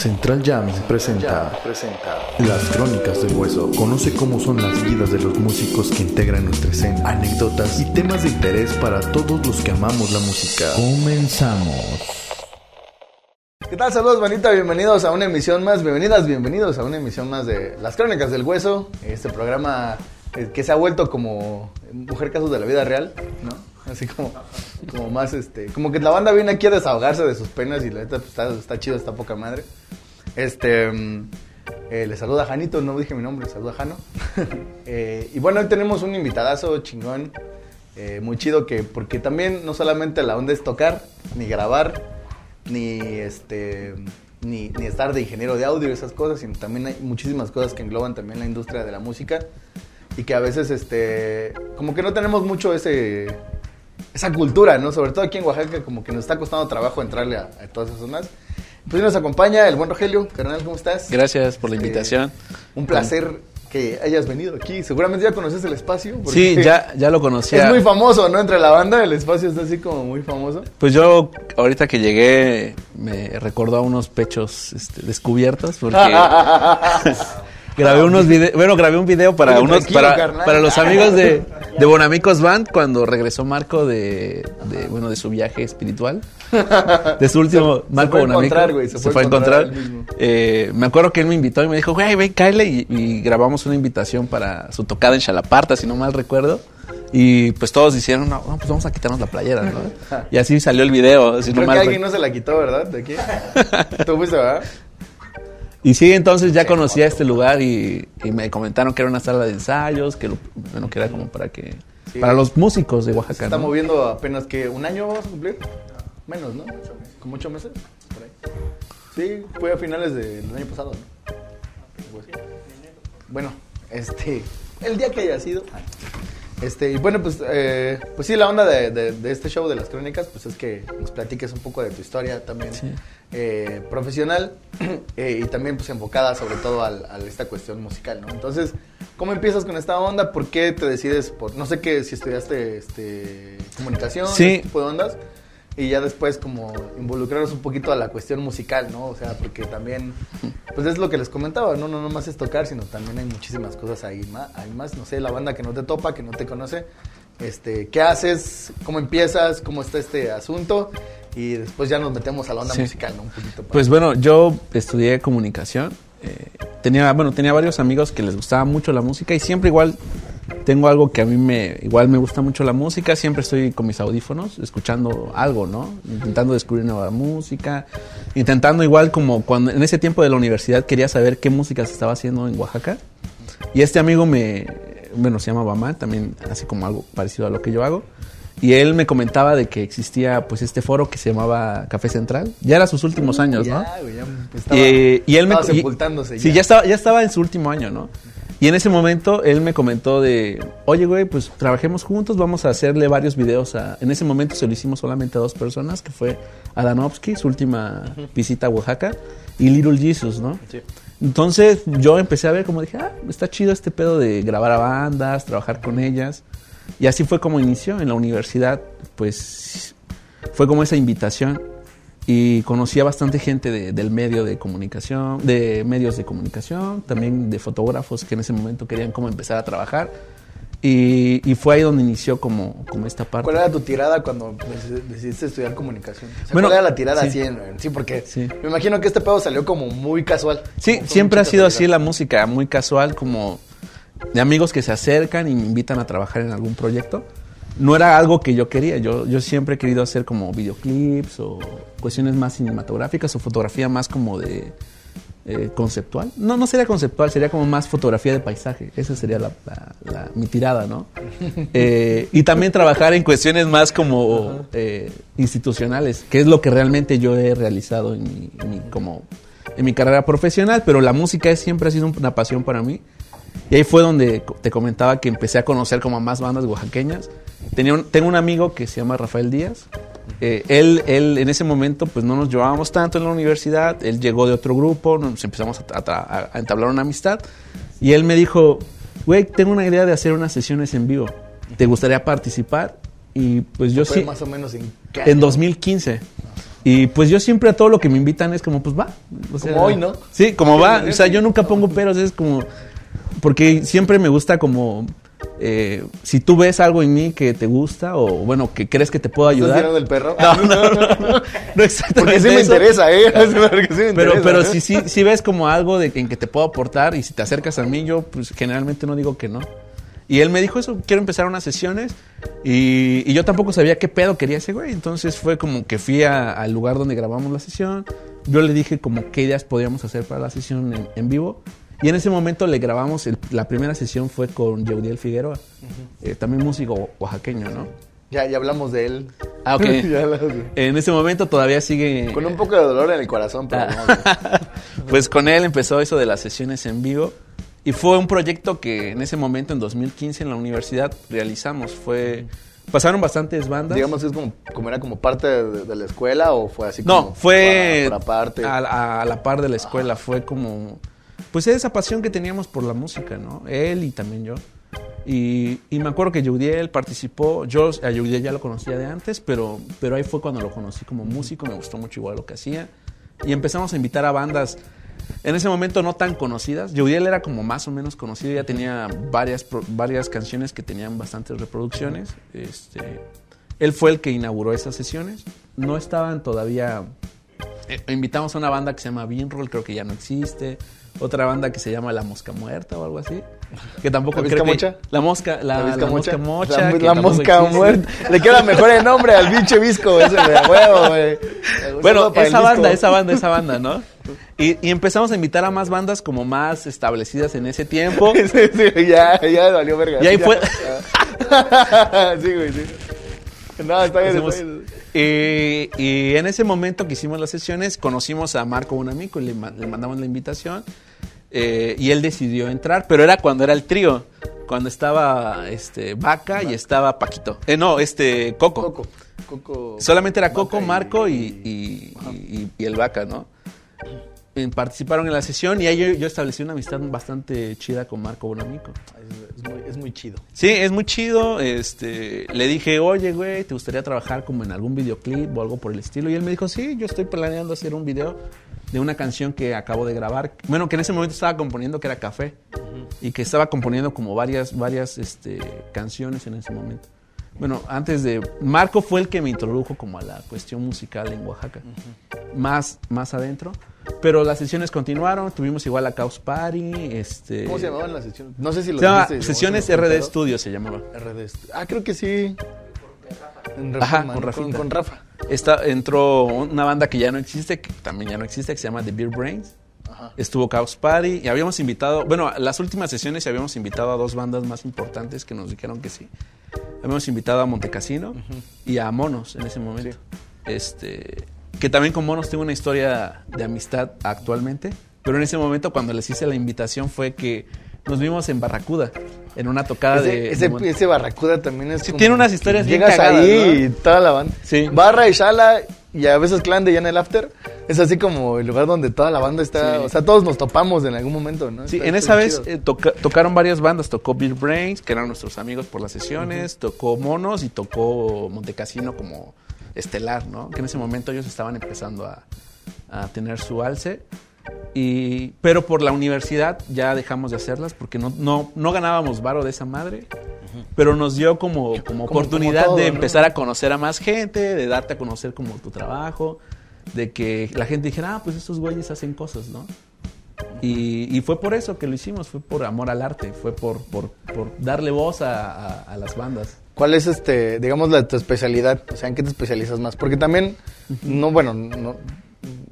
Central Jams presenta, Las Crónicas del Hueso. Conoce cómo son las vidas de los músicos que integran nuestra escena, anécdotas y temas de interés para todos los que amamos la música. Comenzamos. ¿Qué tal? Saludos, manita. Bienvenidos a una emisión más. Bienvenidas, bienvenidos a una emisión más de Las Crónicas del Hueso. Este programa eh, que se ha vuelto como Mujer Casos de la Vida Real, ¿no? Así como, como más, este, como que la banda viene aquí a desahogarse de sus penas y la neta pues, está, chido, está poca madre. Este, mm, eh, le saluda Janito, no dije mi nombre, le saluda Jano. Eh, y bueno, hoy tenemos un invitadazo chingón, eh, muy chido, que, porque también no solamente la onda es tocar, ni grabar, ni este... Ni, ni estar de ingeniero de audio y esas cosas, sino también hay muchísimas cosas que engloban también la industria de la música y que a veces este como que no tenemos mucho ese esa cultura, ¿no? Sobre todo aquí en Oaxaca, como que nos está costando trabajo entrarle a, a todas esas zonas. Pues nos acompaña el buen Rogelio, carnal, ¿cómo estás? Gracias por la Este, invitación. Un placer que hayas venido aquí. Seguramente ya conoces el espacio. Sí, ya, ya lo conocía. Es muy famoso, ¿no? Entre la banda, el espacio está así como muy famoso. Pues yo, ahorita que llegué, me recordó a unos pechos este, descubiertos porque grabé unos videos, bueno, grabé un video para Oye, unos, para, carnal. para los amigos de, de Bonamicos Band cuando regresó Marco de, de, bueno, de su viaje espiritual. De su último, Se- se Marco fue a Bonamico. encontrar, se se, fue a fue encontrar. Eh, me acuerdo que él me invitó y me dijo, güey, ven, cáele. Y, y grabamos una invitación para su tocada en Chalaparta, si no mal recuerdo. Y pues todos dijeron, no, no, pues vamos a quitarnos la playera, ¿no? Y así salió el video, si no Creo que mal alguien recuerdo. no se la quitó, ¿verdad? De aquí. Tú fuiste, ¿verdad? Y sí, entonces ya conocía este lugar y, y me comentaron que era una sala de ensayos, que, lo- bueno, que era como para que... Sí. Para los músicos de Se Oaxaca, está ¿no? moviendo apenas que un año vamos a cumplir. Menos, ¿no? Como ocho meses. Por ahí. Sí, fue a finales del año pasado, ¿no? Pues, Bueno, este, el día que haya sido. Este, y bueno, pues, eh, pues sí, la onda de, de- de este show de las crónicas, pues es que nos platiques un poco de tu historia también Sí. eh, profesional eh, y también pues enfocada sobre todo al- a esta cuestión musical, ¿no? Entonces, ¿cómo empiezas con esta onda? ¿Por qué te decides por, no sé qué, si estudiaste este, comunicación, Sí. ese tipo de ondas? Y ya después como involucrarnos un poquito a la cuestión musical, ¿no? O sea, porque también, pues es lo que les comentaba, ¿no? No nomás es tocar, sino también hay muchísimas cosas ahí más, hay más, no sé, la banda que no te topa, que no te conoce, este, ¿qué haces? ¿Cómo empiezas? ¿Cómo está este asunto? Y después ya nos metemos a la onda Sí. musical, ¿no? Un poquito. para- Pues bueno, yo estudié comunicación. eh, tenía, bueno, tenía varios amigos que les gustaba mucho la música y siempre igual tengo algo que a mí me igual me gusta mucho la música. Siempre estoy con mis audífonos escuchando algo, ¿no? Intentando descubrir nueva música, intentando igual como cuando en ese tiempo de la universidad quería saber qué música se estaba haciendo en Oaxaca. Y este amigo me, bueno, se llama Bamán, también así como algo parecido a lo que yo hago. Y él me comentaba de que existía pues este foro que se llamaba Café Central. Ya era sus últimos años, ¿no? Ya, güey, ya estaba, y él me estaba y- sepultándose. Sí, ya estaba, ya estaba en su último año, ¿no? Y en ese momento él me comentó de, oye, güey, pues trabajemos juntos, vamos a hacerle varios videos. A... En ese momento se lo hicimos solamente a dos personas, que fue Adanovsky, su última visita a Oaxaca, y Little Jesus, ¿no? Sí. Entonces yo empecé a ver como dije, ah, está chido este pedo de grabar a bandas, trabajar con ellas. Y así fue como inició en la universidad, pues fue como esa invitación y conocí a bastante gente de- del medio de comunicación, de medios de comunicación, también de fotógrafos que en ese momento querían como empezar a trabajar. Y, y fue ahí donde inició como, como esta parte. ¿Cuál era tu tirada cuando dec- decidiste estudiar comunicación? O sea, Bueno, ¿Cuál era la tirada sí. así? en- sí, porque Sí. me imagino que este pedo salió como muy casual. Sí, siempre ha sido así la música, muy casual, como de amigos que se acercan y me invitan a trabajar en algún proyecto. No era algo que yo quería, yo, yo siempre he querido hacer como videoclips o cuestiones más cinematográficas o fotografía más como de eh, conceptual. No, no sería conceptual, sería como más fotografía de paisaje. Esa sería la, la- la- mi tirada, ¿no? Eh, y también trabajar en cuestiones más como eh, institucionales, que es lo que realmente yo he realizado en mi, en mi- como, en mi carrera profesional, pero la música es- siempre ha sido una pasión para mí. Y ahí fue donde te comentaba que empecé a conocer como a más bandas oaxaqueñas. Tenía un- tengo un amigo que se llama Rafael Díaz. Eh, él, él en ese momento pues no nos llevábamos tanto en la universidad. Él llegó de otro grupo, nos empezamos a, tra- a- a entablar una amistad. Y él me dijo, güey, tengo una idea de hacer unas sesiones en vivo. ¿Te gustaría participar? Y pues yo sí, más o menos en qué en año? 2015. Y pues yo siempre a todo lo que me invitan es como, pues va. O sea, Como hoy, ¿no? Sí, como va. O sea, yo nunca pongo peros, es como... Porque siempre me gusta como... eh, si tú ves algo en mí que te gusta o bueno, que crees que te puedo ¿Estás ayudar. tirando el perro? No, no, no, no, no exactamente Porque sí me interesa, ¿eh? Porque sí me Pero, pero ¿eh? si, si, si ves como algo de, en que te puedo aportar y si te acercas a mí, yo pues generalmente no digo que no. Y él me dijo eso, quiero empezar unas sesiones y, y yo tampoco sabía qué pedo quería ese güey. Entonces fue como que fui a- al lugar donde grabamos la sesión. Yo le dije como qué ideas podíamos hacer para la sesión en, en vivo. Y en ese momento le grabamos, el- la primera sesión fue con Yeudiel Figueroa, eh, también músico oaxaqueño, ¿no? Ya, ya hablamos de él. Ah, ok. En ese momento todavía sigue... Con un poco de dolor en el corazón, pero Ah. vamos. pues con él empezó eso de las sesiones en vivo y fue un proyecto que en ese momento, en 2015, en la universidad realizamos. Fue pasaron bastantes bandas. Digamos que es como, como era como parte de, de la escuela o fue así no, como fue por, por aparte. a, a- a la par de la escuela. Fue como, pues esa pasión que teníamos por la música, ¿no? Él y también yo. Y, y me acuerdo que Yudiel participó. Yo a Yudiel ya lo conocía de antes, pero, pero ahí fue cuando lo conocí como músico. Me gustó mucho igual lo que hacía. Y empezamos a invitar a bandas en ese momento no tan conocidas. Yudiel era como más o menos conocido. Ya tenía varias, varias canciones que tenían bastantes reproducciones. Este, él fue el que inauguró esas sesiones. No estaban todavía eh, invitamos a una banda que se llama Beanroll, creo que ya no existe. Otra banda que se llama La Mosca Muerta o algo así. Que tampoco ¿La creo Vizca que- Mocha? La Mosca, la, la Mosca Mocha. La, mosca muerta. Le queda mejor el nombre al pinche visco ese de huevo, güey. Bueno, esa banda, esa banda, esa banda, ¿no? Y, y empezamos a invitar a más bandas como más establecidas en ese tiempo. sí, sí, ya, ya valió verga. Y ahí Ya. fue- sí, güey, sí. No, está bien, Hacemos- está bien. y, y en ese momento que hicimos las sesiones, conocimos a Marco Bonamico y le mandamos la invitación. Eh, y él decidió entrar, pero era cuando era el trío. Cuando estaba este Vaca y estaba Paquito. Eh, no, este Coco. Coco. Coco. Solamente era Coco, Marco y, y- y- y el Vaca, ¿no? Eh, Participaron en la sesión y ahí yo, yo establecí una amistad bastante chida con Marco Bonamico. Es, es muy, es muy chido. Sí, es muy chido. Este, le dije, oye, güey, ¿te gustaría trabajar como en algún videoclip o algo por el estilo? Y él me dijo, sí, yo estoy planeando hacer un video de una canción que acabo de grabar. Bueno, que en ese momento estaba componiendo, que era Café. Y que estaba componiendo como varias, varias este, canciones en ese momento. Bueno, antes de... Marco fue el que me introdujo como a la cuestión musical en Oaxaca. Más, más adentro. Pero las sesiones continuaron, tuvimos igual a Caos Party, este... ¿Cómo se llamaban las sesiones? No sé si lo Se llama dijiste, Sesiones RD. Studio se llamaba. RD. Ah, creo que sí. En Ajá, Reforma, con ¿no? Rafita. con Rafa. Esta, entró una banda que ya no existe, que también ya no existe, que se llama The Beer Brains. Ajá. Estuvo Chaos Party y habíamos invitado, bueno, las últimas sesiones habíamos invitado a dos bandas más importantes que nos dijeron que sí. Habíamos invitado a Montecasino y a Monos en ese momento. Este, que también con Monos tengo una historia de amistad actualmente, pero en ese momento cuando les hice la invitación fue que nos vimos en Barracuda, en una tocada Ese, de... ese, de ese Barracuda también es Sí, como tiene unas historias bien Llegas cagadas, ahí ¿no? y toda la banda. Sí. Barra y Shala y a veces Clan de ya en el After. Es así como el lugar donde toda la banda está. Sí. O sea, todos nos topamos en algún momento, ¿no? Sí, Está- en esa vez eh, toca- tocaron varias bandas. Tocó Bill Brains, que eran nuestros amigos por las sesiones. Tocó Monos y tocó Montecasino como estelar, ¿no? Que en ese momento ellos estaban empezando a, a tener su alce. Y, pero por la universidad ya dejamos de hacerlas porque no, no, no ganábamos varo de esa madre. Pero nos dio como, como como oportunidad todo, de ¿no? empezar a conocer a más gente, de darte a conocer como tu trabajo, de que la gente dijera, ah, pues estos güeyes hacen cosas, ¿no? Y, y fue por eso que lo hicimos, fue por amor al arte, fue por, por, por darle voz a, a- a las bandas. ¿Cuál es, este, digamos, la, tu especialidad? O sea, ¿en qué te especializas más? Porque también, no, bueno, no,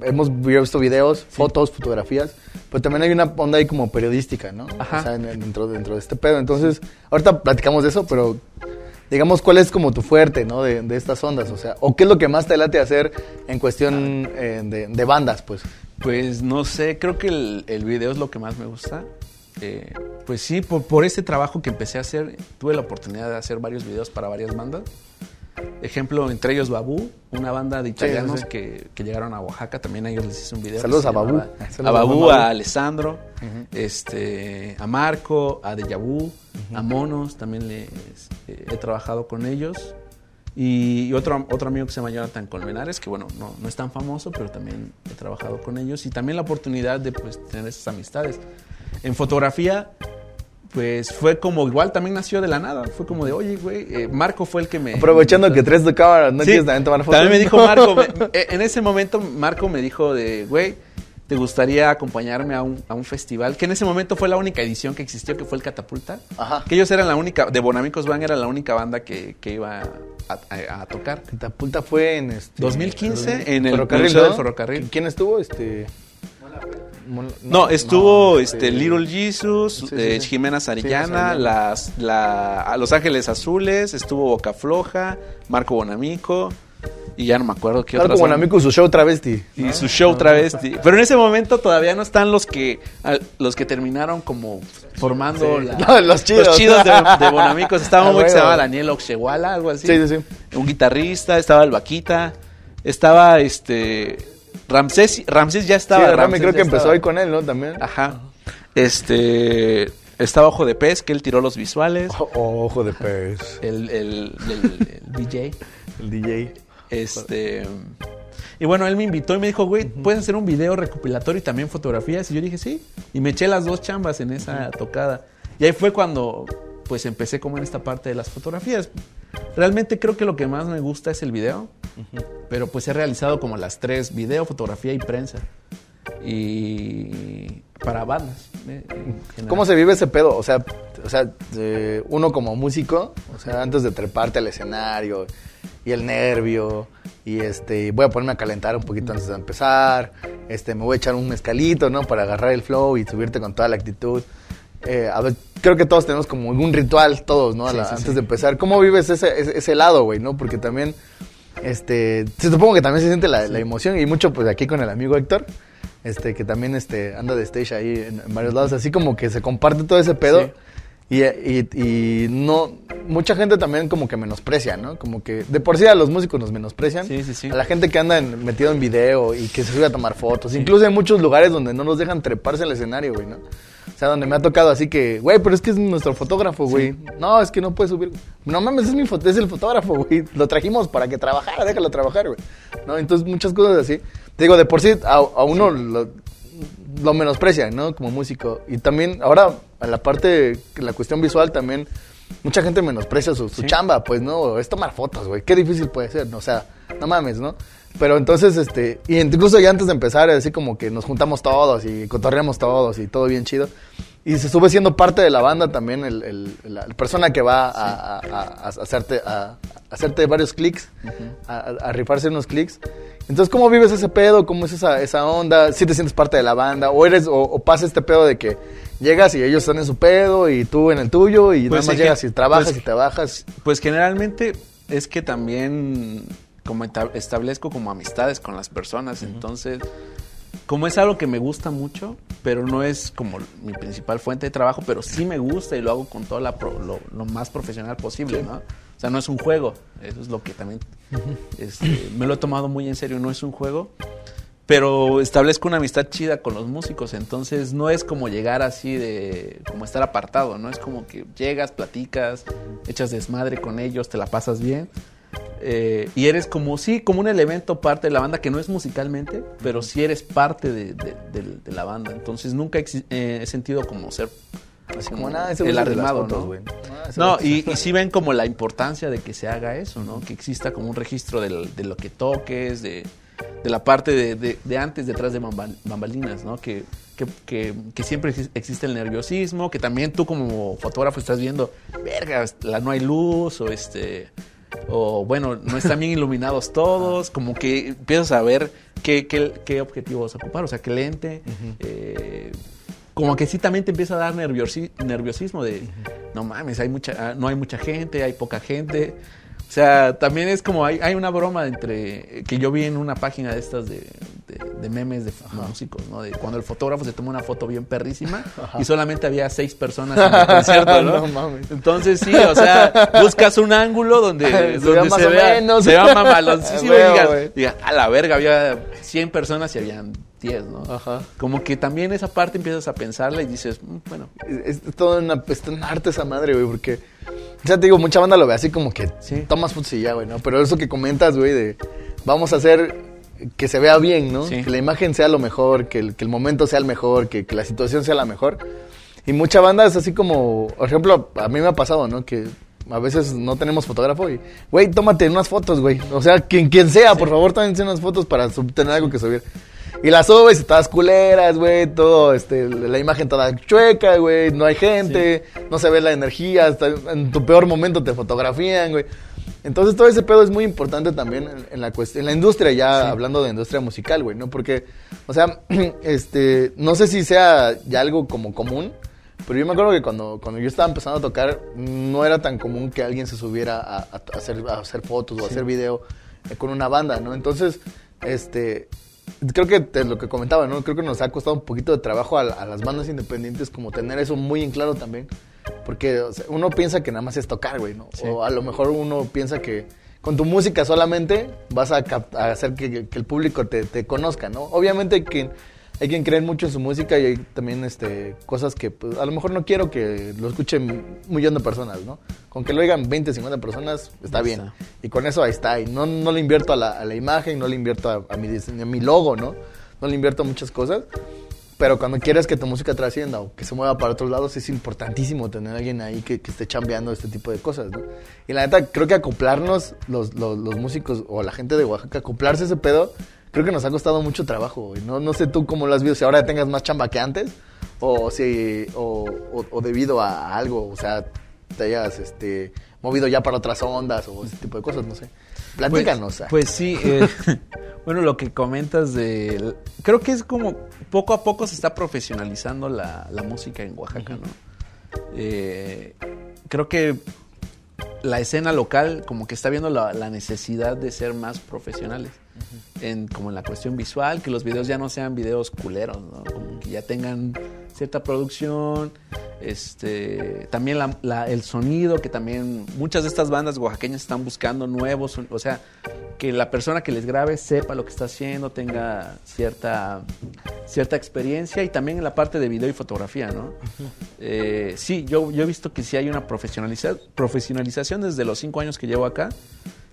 hemos visto videos, fotos, fotografías, pero también hay una onda ahí como periodística, ¿no? Ajá. O sea, en- en- dentro, dentro de este pedo. Entonces, ahorita platicamos de eso, pero digamos, ¿cuál es como tu fuerte, ¿no? De, de estas ondas, o sea, o qué es lo que más te late hacer en cuestión eh, de, de bandas, pues. Pues no sé, creo que el, el video es lo que más me gusta. Eh, pues sí, por, por ese trabajo que empecé a hacer, tuve la oportunidad de hacer varios videos para varias bandas. Ejemplo, entre ellos Babú, una banda de italianos sí. Que, que llegaron a Oaxaca, también a ellos les hice un video. Saludos a Babú. Saludos a Babú, a Alessandro, este, a Marco, a Dejavu, a Monos, también les, eh, he trabajado con ellos. Y, otro, otro amigo que se llama Jonathan Colmenares, que bueno, no, no es tan famoso, pero también he trabajado con ellos. Y también la oportunidad de pues, tener esas amistades. En fotografía, pues fue como igual también nació de la nada. Fue como de, oye, güey, eh, Marco fue el que me. Aprovechando que traes tu cámara, ¿no Sí, quieres también tomar fotos? También me dijo Marco, me- eh, en ese momento Marco me dijo de, güey, ¿te gustaría acompañarme a un, a un festival? Que en ese momento fue la única edición que existió, que fue el Catapulta. Ajá. Que ellos eran la única, de Bonamicos Band era la única banda que, que iba a, a- a tocar. Catapulta fue en este 2015 en el ferrocarril, del ¿no? Ferrocarril. ¿Quién estuvo? Este Mon- No, estuvo no, este, Little Jesus, Sí, sí, eh, sí. Jimena Sarillana, las, la, Los Ángeles Azules, estuvo Boca Floja, Marco Bonamico, y ya no me acuerdo qué como son. amigo su show travesti. Y su show travesti. Pero en ese momento todavía no están los que los que terminaron como formando Sí. la- No, los chidos. de, de Bonamicos. Estaba Ah, un que se llamaba Daniel Oxeguala, algo así. Sí, sí, sí. Un guitarrista, estaba el Vaquita, estaba este Ramsés, Ramsés ya estaba. sí, Ramsés creo ya que empezó estaba. ahí con él, ¿no? También. Ajá. Este estaba Ojo de Pez, que él tiró los visuales. Oh, ojo de pez. El, el- el- el DJ. El DJ. Este. Y bueno, él me invitó y me dijo, güey, ¿puedes hacer un video recopilatorio y también fotografías? Y yo dije, sí. Y me eché las dos chambas en esa tocada. Y ahí fue cuando, pues, empecé como en esta parte de las fotografías. Realmente creo que lo que más me gusta es el video. Pero pues he realizado como las tres, video, fotografía y prensa. Y para bandas. eh. ¿Cómo se vive ese pedo? O sea, o sea, eh, uno como músico, o sea, antes de treparte al escenario y el nervio y este, voy a ponerme a calentar un poquito antes de empezar, este, me voy a echar un mezcalito, ¿no? Para agarrar el flow y subirte con toda la actitud. Eh, a ver, creo que todos tenemos como un ritual, todos, ¿no? A la- Sí, sí, antes sí. de empezar. ¿Cómo vives ese, ese, ese lado, güey, no? Porque también, este, supongo que también se siente la, la emoción y mucho, pues, aquí con el amigo Héctor, este, que también, este, anda de stage ahí en, en varios lados, así como que se comparte todo ese pedo. Y, y, y no, mucha gente también como que menosprecia, ¿no? Como que de por sí a los músicos nos menosprecian. Sí, sí, sí. A la gente que anda en- metido en video y que se sube a tomar fotos. Incluso hay muchos lugares donde no nos dejan treparse al escenario, güey, ¿no? O sea, donde me ha tocado así que, güey, pero es que es nuestro fotógrafo, güey. No, es que no puede subir. No mames, es mi foto, es el fotógrafo, güey. Lo trajimos para que trabajara, déjalo trabajar, güey. ¿No? Entonces, muchas cosas así. Te digo, de por sí a, a uno lo, lo menosprecian, ¿no? Como músico. Y también, ahora, a la parte, la cuestión visual también, mucha gente menosprecia su, su Sí. chamba, pues, ¿no? Es tomar fotos, güey. Qué difícil puede ser, ¿no? O sea, no mames, ¿no? Pero entonces, este, y incluso ya antes de empezar, así como que nos juntamos todos y cotorreamos todos y todo bien chido. Y se sube siendo parte de la banda también el, el- la persona que va a, a- a- a hacerte, a, a hacerte varios clics, a, a- a rifarse unos clics. Entonces, ¿cómo vives ese pedo? ¿Cómo es esa, esa onda? ¿Si te sientes parte de la banda? ¿O eres o, o pasa este pedo de que llegas y ellos están en su pedo y tú en el tuyo y Pues nada más llegas y trabajas pues- y te bajas? Pues generalmente es que también como establezco como amistades con las personas, entonces como es algo que me gusta mucho, pero no es como mi principal fuente de trabajo, pero sí me gusta y lo hago con todo lo más profesional posible, ¿no? O sea, no es un juego, eso es lo que también este, me lo he tomado muy en serio, no es un juego, pero establezco una amistad chida con los músicos, entonces no es como llegar así de, como estar apartado, ¿no? Es como que llegas, platicas, echas desmadre con ellos, te la pasas bien. Eh, y eres como, sí, como un elemento parte de la banda, que no es musicalmente, pero sí eres parte de, de- de- de la banda. Entonces nunca eh, he sentido como ser Así como como nada, el arrimado, fotos, ¿no? Ah, No, güey- y, y sí ven como la importancia de que se haga eso, ¿no? Que exista como un registro del- de, lo que toques, de, la parte de, antes, detrás de bambal- bambalinas, ¿no? Que, que, que- que siempre exis- existe el nerviosismo, que también tú como fotógrafo estás viendo, verga, la, no hay luz, o este... O bueno, no están bien iluminados todos, como que empiezas a ver qué, qué, qué objetivo vas a ocupar, o sea, qué lente, eh, como que sí también te empieza a dar nerviosi- nerviosismo de, no mames, hay mucha, ah, no hay mucha gente, hay poca gente. O sea, también es como, hay, hay una broma entre, que yo vi en una página de estas de, de- de memes de músicos, ¿no? De cuando el fotógrafo se toma una foto bien perrísima y solamente había seis personas en el concierto, ¿no? No mames. Entonces sí, o sea, buscas un ángulo donde, Se donde vea se, vea, se vea mamaloncísimo y digas, digas, a la verga, había 100 personas y habían 10, ¿no? Ajá. Como que también esa parte empiezas a pensarla y dices, "Mm, bueno, Es, es todo una, es un arte esa madre, güey, porque Ya te digo, mucha banda lo ve así como que Sí. tomas fotos y ya, güey, ¿no? Pero eso que comentas, güey, de vamos a hacer que se vea bien, ¿no? Sí. Que la imagen sea lo mejor, que el, que el momento sea el mejor, que, que la situación sea la mejor. Y mucha banda es así como, por ejemplo, a mí me ha pasado, ¿no? Que a veces no tenemos fotógrafo y, güey, tómate unas fotos, güey. O sea, quien, quien sea, por favor, tómense unas fotos para tener algo que subir. Y las subes y todas culeras, güey, todo, este, la imagen toda chueca, güey, no hay gente, no se ve la energía, hasta en tu peor momento te fotografían, güey. Entonces todo ese pedo es muy importante también en, en la cuestión, en la industria ya, hablando de industria musical, güey, ¿no? Porque, o sea, este, no sé si sea ya algo como común, pero yo me acuerdo que cuando, cuando yo estaba empezando a tocar, no era tan común que alguien se subiera a, hacer, a hacer fotos o a hacer video eh, con una banda, ¿no? Entonces, este, creo que te- lo que comentaba, ¿no? Creo que nos ha costado un poquito de trabajo a, a las bandas independientes como tener eso muy en claro también. Porque o sea, uno piensa que nada más es tocar, güey, ¿no? O a lo mejor uno piensa que con tu música solamente vas a, a hacer que, que el público te, te conozca, ¿no? Obviamente quien, hay quien cree mucho en su música y hay también este, cosas que pues, a lo mejor no quiero que lo escuchen un millón de personas, ¿no? Con que lo oigan 20, 50 personas, está bien. está. Y con eso ahí está. Y no, no le invierto a la, a la imagen, no le invierto a, a mi a mi logo, ¿no? No le invierto a muchas cosas. Pero cuando quieres que tu música trascienda o que se mueva para otros lados, es importantísimo tener a alguien ahí que, que esté chambeando este tipo de cosas, ¿no? Y la neta, creo que acoplarnos, los, los, los músicos o la gente de Oaxaca, acoplarse a ese pedo, creo que nos ha costado mucho trabajo, güey. No, no sé tú cómo lo has visto, si ahora tengas más chamba que antes, o si, o, o- o debido a algo, o sea, te hayas, este, movido ya para otras ondas o ese tipo de cosas, no sé. Platícanos. Pues, ah. pues sí, eh, bueno, lo que comentas de... Creo que es como poco a poco se está profesionalizando la, la música en Oaxaca, ¿no? Eh, creo que la escena local como que está viendo la, la necesidad de ser más profesionales. En, como en la cuestión visual, que los videos ya no sean videos culeros, ¿no? Como que ya tengan cierta producción, este, también la- el sonido, que también muchas de estas bandas oaxaqueñas están buscando nuevos, o sea, que la persona que les grabe sepa lo que está haciendo, tenga cierta, cierta experiencia y también en la parte de video y fotografía, ¿no? Eh, sí, yo, yo he visto que sí hay una profesionaliza- profesionalización desde los cinco años que llevo acá.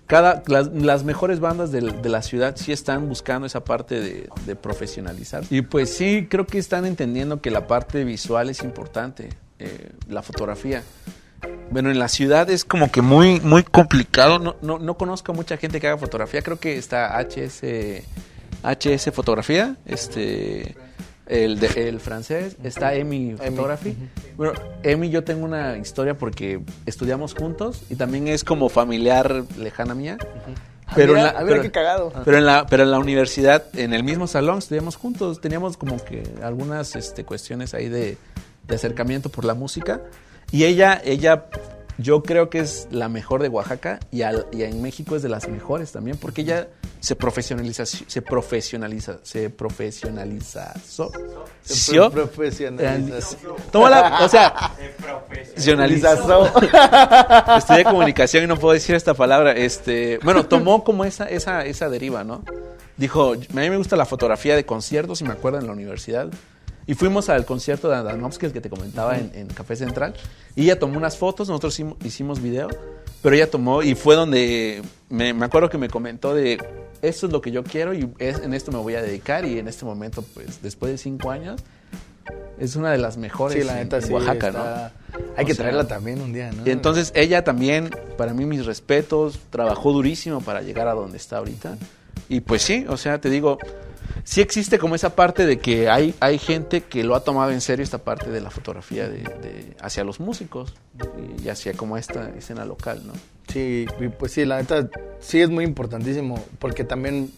Cada, las, las mejores bandas del- de, la ciudad sí están buscando esa parte de, de profesionalizar. Y pues sí, creo que están entendiendo que la parte visual es importante, eh, la fotografía. Bueno, en la ciudad es como que muy, muy complicado. No, no, no conozco a mucha gente que haga fotografía. Creo que está HS, HS Fotografía, este, el, de- el francés, está Emi Photography. Bueno, Emi yo tengo una historia porque estudiamos juntos y también es como familiar lejana mía. Pero, mira, en la, ah, pero- qué cagado. pero en la pero en la universidad en el mismo salón estudiamos juntos teníamos como que algunas este, cuestiones ahí de, de acercamiento por la música y ella ella yo creo que es la mejor de Oaxaca y, al- y en México es de las mejores también porque ella se profesionaliza se profesionaliza se profesionaliza so, Se profesionaliza. Toma la, o sea, profesionalizó. Estudié comunicación y no puedo decir esta palabra. Este, bueno, tomó como esa, esa, esa deriva, ¿no? Dijo, a mí me gusta la fotografía de conciertos, si me acuerdo, en la universidad. Y fuimos al concierto de Adanovsky, el que te comentaba en, en Café Central. Y ella tomó unas fotos, nosotros hicimos, video, pero ella tomó y fue donde me, me acuerdo que me comentó de, esto es lo que yo quiero y es, en esto me voy a dedicar. Y en este momento, pues, después de cinco años, es una de las mejores Sí, la en- neta en sí. Oaxaca, está- ¿no? Hay O que sea, traerla también un día, ¿no? y entonces ella también, para mí mis respetos, trabajó durísimo para llegar a donde está ahorita. Y pues sí, o sea, te digo, sí existe como esa parte de que hay, hay gente que lo ha tomado en serio esta parte de la fotografía de, de- hacia los músicos y hacia como esta escena local, ¿no? Sí, pues sí, la neta sí es muy importantísimo porque también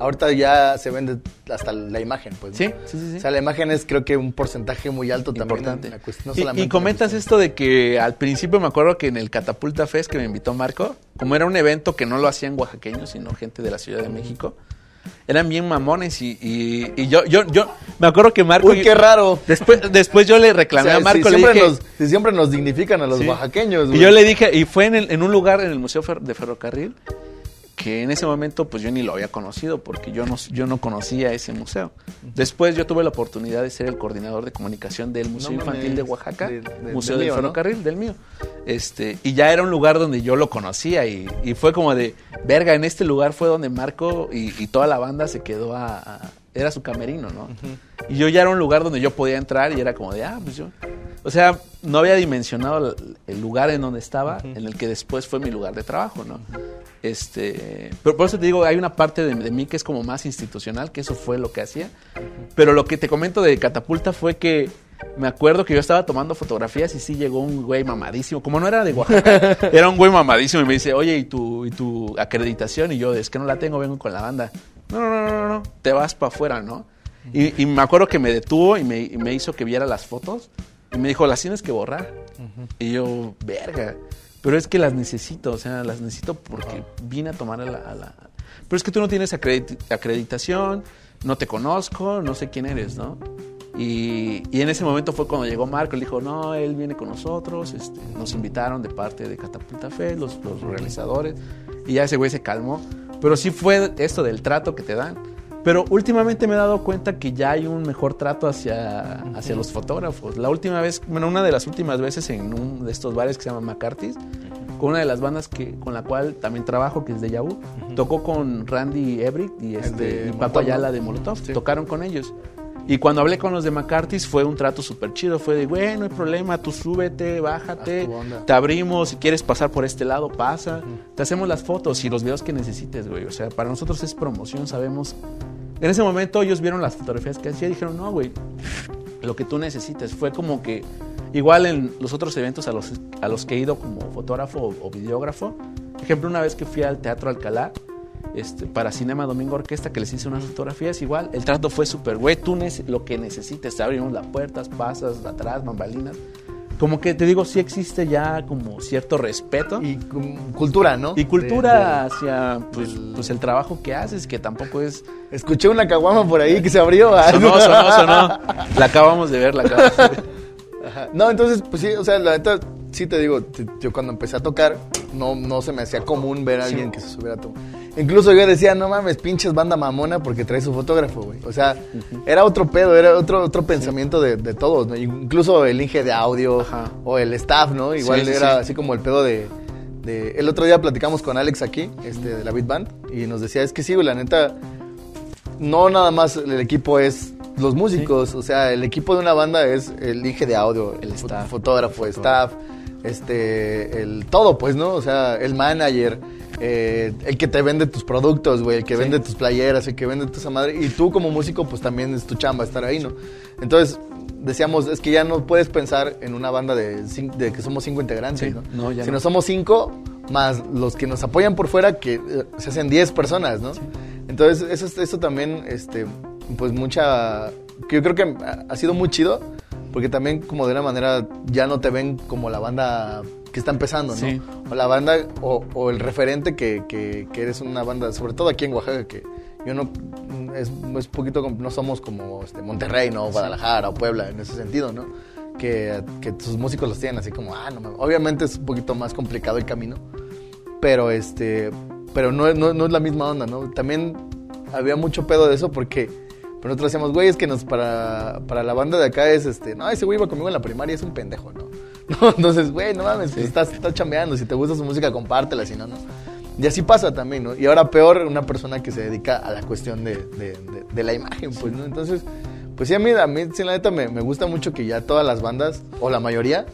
ahorita ya se vende hasta la imagen, pues. ¿no? Sí, sí, sí, sí. O sea, la imagen es creo que un porcentaje muy alto también. Importante. en la cuestión- no Y- solamente comentas esto de que al principio me acuerdo que en el Catapulta Fest que me invitó Marco, como era un evento que no lo hacían oaxaqueños, sino gente de la Ciudad de México, eran bien mamones y, y- y yo, yo, yo me acuerdo que Marco... Uy, qué raro. Después, después yo le O reclamé sea, a Marco, si le siempre, dije... nos, si siempre nos dignifican a los Sí. oaxaqueños, Y yo le dije, y fue en, el- en un lugar en el Museo de Ferrocarril, que en ese momento pues yo ni lo había conocido porque yo no, yo no conocía ese museo. Después yo tuve la oportunidad de ser el coordinador de comunicación del Museo No Infantil de Oaxaca, De- de- Museo del del mío, ¿no? Ferrocarril, del mío. Este, y ya era un lugar donde yo lo conocía y, y fue como de, verga, en este lugar fue donde Marco y, y toda la banda se quedó a, a- era su camerino, ¿no? Y yo ya era un lugar donde yo podía entrar y era como de, ah, pues yo, o sea, no había dimensionado el, el lugar en donde estaba, en el que después fue mi lugar de trabajo, ¿no? Este, pero por eso te digo, hay una parte de, de mí que es como más institucional, que eso fue lo que hacía. Pero lo que te comento de Catapulta fue que me acuerdo que yo estaba tomando fotografías y sí llegó un güey mamadísimo. Como no era de Oaxaca, era un güey mamadísimo y me dice, oye, ¿y tu, ¿y tu acreditación? Y yo, es que no la tengo, vengo con la banda. No, no, no, no, no, te vas para afuera, ¿no? Y, y me acuerdo que me detuvo y me, y me hizo que viera las fotos y me dijo, las tienes que borrar. Y yo, verga. Pero es que las necesito, o sea, las necesito porque vine a tomar a la, a la- Pero es que tú no tienes acredit- acreditación, no te conozco, no sé quién eres, ¿no? Y, y en ese momento fue cuando llegó Marco, él dijo, no, él viene con nosotros, este, nos invitaron de parte de Catapulta Fe, los, los realizadores, y ya ese güey se calmó. Pero sí fue esto del trato que te dan. Pero últimamente me he dado cuenta que ya hay un mejor trato hacia, hacia los fotógrafos. La última vez, bueno, una de las últimas veces en uno de estos bares que se llama McCarthy's, con una de las bandas que, con la cual también trabajo, que es de Yahoo, tocó con Randy Ebrick y, este, y Paco de Molotov. Tocaron con ellos. Y cuando hablé con los de McCarthy's fue un trato súper chido. Fue de, güey, no hay problema, tú súbete, bájate, te abrimos, si quieres pasar por este lado, pasa. Te hacemos las fotos y los videos que necesites, güey. O sea, para nosotros es promoción, sabemos. En ese momento ellos vieron las fotografías que hacía y dijeron, no, güey, lo que tú necesites. Fue como que, igual en los otros eventos a los, a los que he ido como fotógrafo o, o videógrafo, por ejemplo, una vez que fui al Teatro Alcalá, este, para Cinema Domingo Orquesta, que les hice unas fotografías, igual, el trato fue súper, güey, tú lo que necesites, te abrimos las puertas, pasas atrás, bambalinas. Como que te digo, sí existe ya como cierto respeto Y cum- cultura, ¿no? y cultura De- hacia pues, pues el trabajo que haces, que tampoco es... de- Escuché una caguama por ahí que se abrió. ah. Sonó, sonó, sonó. La acabamos de ver, la acabamos de ver. Ajá. No, entonces, pues sí, o sea, la neta, sí te digo, yo cuando empecé a tocar, no, no se me hacía común ver a alguien que se subiera a todo. Incluso yo decía, no mames, pinches banda mamona porque trae su fotógrafo, güey. O sea, era otro pedo, era otro, otro pensamiento de, de todos, ¿no? Incluso el Inge de audio Ajá. o el staff, ¿no? Igual Sí, era sí. así como el pedo de, de- El otro día platicamos con Alex aquí, este, de la Beat Band, y nos decía, es que sí, güey, la neta, no nada más el equipo es los músicos, o sea, el equipo de una banda es el Inge de audio, El staff. fotógrafo, staff, este, el todo, pues, ¿no? O sea, el manager, eh, el que te vende tus productos, güey, el que vende tus playeras, el que vende tu esa madre, y tú como músico, pues también es tu chamba estar ahí, ¿no? Entonces, decíamos, es que ya no puedes pensar en una banda de, que somos cinco integrantes, Sí, ¿no? no, ya si no. no somos cinco, más los que nos apoyan por fuera, que eh, se hacen 10 personas, ¿no? Entonces, eso, eso también, este, pues mucha, yo creo que ha sido muy chido, porque también como de una manera ya no te ven como la banda que está empezando, ¿no? Sí. O la banda, o, o el referente que, que, que eres una banda, sobre todo aquí en Oaxaca, que yo no, es, es poquito, no somos como este, Monterrey, ¿no? Guadalajara o Puebla, en ese sentido, ¿no? Que, que tus músicos los tienen así como, ah, no, mames. obviamente es un poquito más complicado el camino, pero este pero no, es- no, no es la misma onda, ¿no? También había mucho pedo de eso porque pero nosotros decíamos, güey, es que nos para, para la banda de acá es este, no, ese güey iba conmigo en la primaria, es un pendejo, ¿no? No, entonces, güey, no mames, estás, estás chambeando, si te gusta su música, compártela, si no, no. Y así pasa también, ¿no? Y ahora peor una persona que se dedica a la cuestión de, de- de- de la imagen, pues, ¿no? Entonces, pues sí, a mí, a mí sí, la neta, me, me gusta mucho que ya todas las bandas, o la mayoría,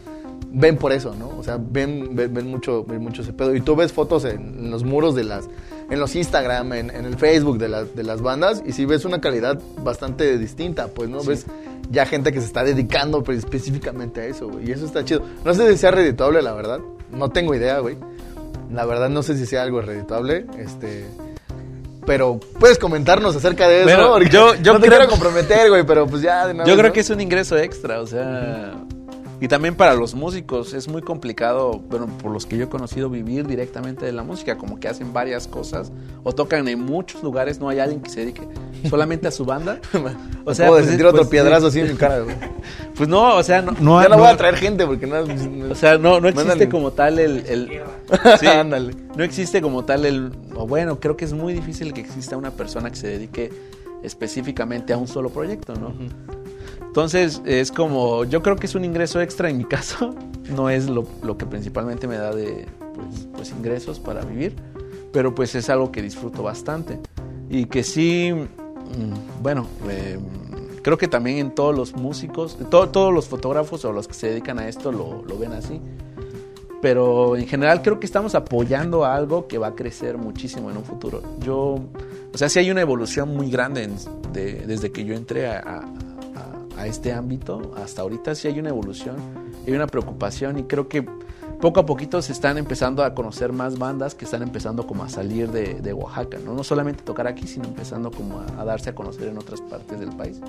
ven por eso, ¿no? O sea, ven, ven, ven mucho, ven mucho ese pedo. Y tú ves fotos en, en los muros de las, en los Instagram, en, en el Facebook de, las de las bandas, y sí ves una calidad bastante distinta, pues, ¿no? Ves ya gente que se está dedicando pues, específicamente a eso, güey. Y eso está chido. No sé si sea redituable, la verdad. No tengo idea, güey. La verdad no sé si sea algo redituable, este... Pero puedes comentarnos acerca de eso, Bueno, yo- yo no te creo- quiero comprometer, güey, pero pues ya de una Yo creo ¿no? que es un ingreso extra, o sea... Y también para los músicos es muy complicado, bueno, por los que yo he conocido, vivir directamente de la música, como que hacen varias cosas o tocan en muchos lugares, no hay alguien que se dedique solamente a su banda. O sea, de pues, sentir pues, otro sí. piedrazo así en mi cara, güey. Pues no, o sea, no, no, ya no, no- voy a traer gente porque no... O sea, no, no existe Mándale. como tal el... el- sí, Ándale. No existe como tal el... O bueno, creo que es muy difícil que exista una persona que se dedique específicamente a un solo proyecto, ¿no? Entonces, es como... Yo creo que es un ingreso extra en mi caso. no es lo, lo que principalmente me da de pues, pues, ingresos para vivir, pero pues es algo que disfruto bastante y que sí, mm, bueno, eh, creo que también en todos los músicos, todos los fotógrafos o los que se dedican a esto lo, lo ven así pero en general creo que estamos apoyando a algo que va a crecer muchísimo en un futuro. Yo, o sea, sí hay una evolución muy grande desde que yo entré a, a, este ámbito hasta ahorita, sí hay una evolución, hay una preocupación y creo que poco a poquito se están empezando a conocer más bandas que están empezando como a salir de, de Oaxaca, ¿no? No solamente tocar aquí, sino empezando como a, darse a conocer en otras partes del país.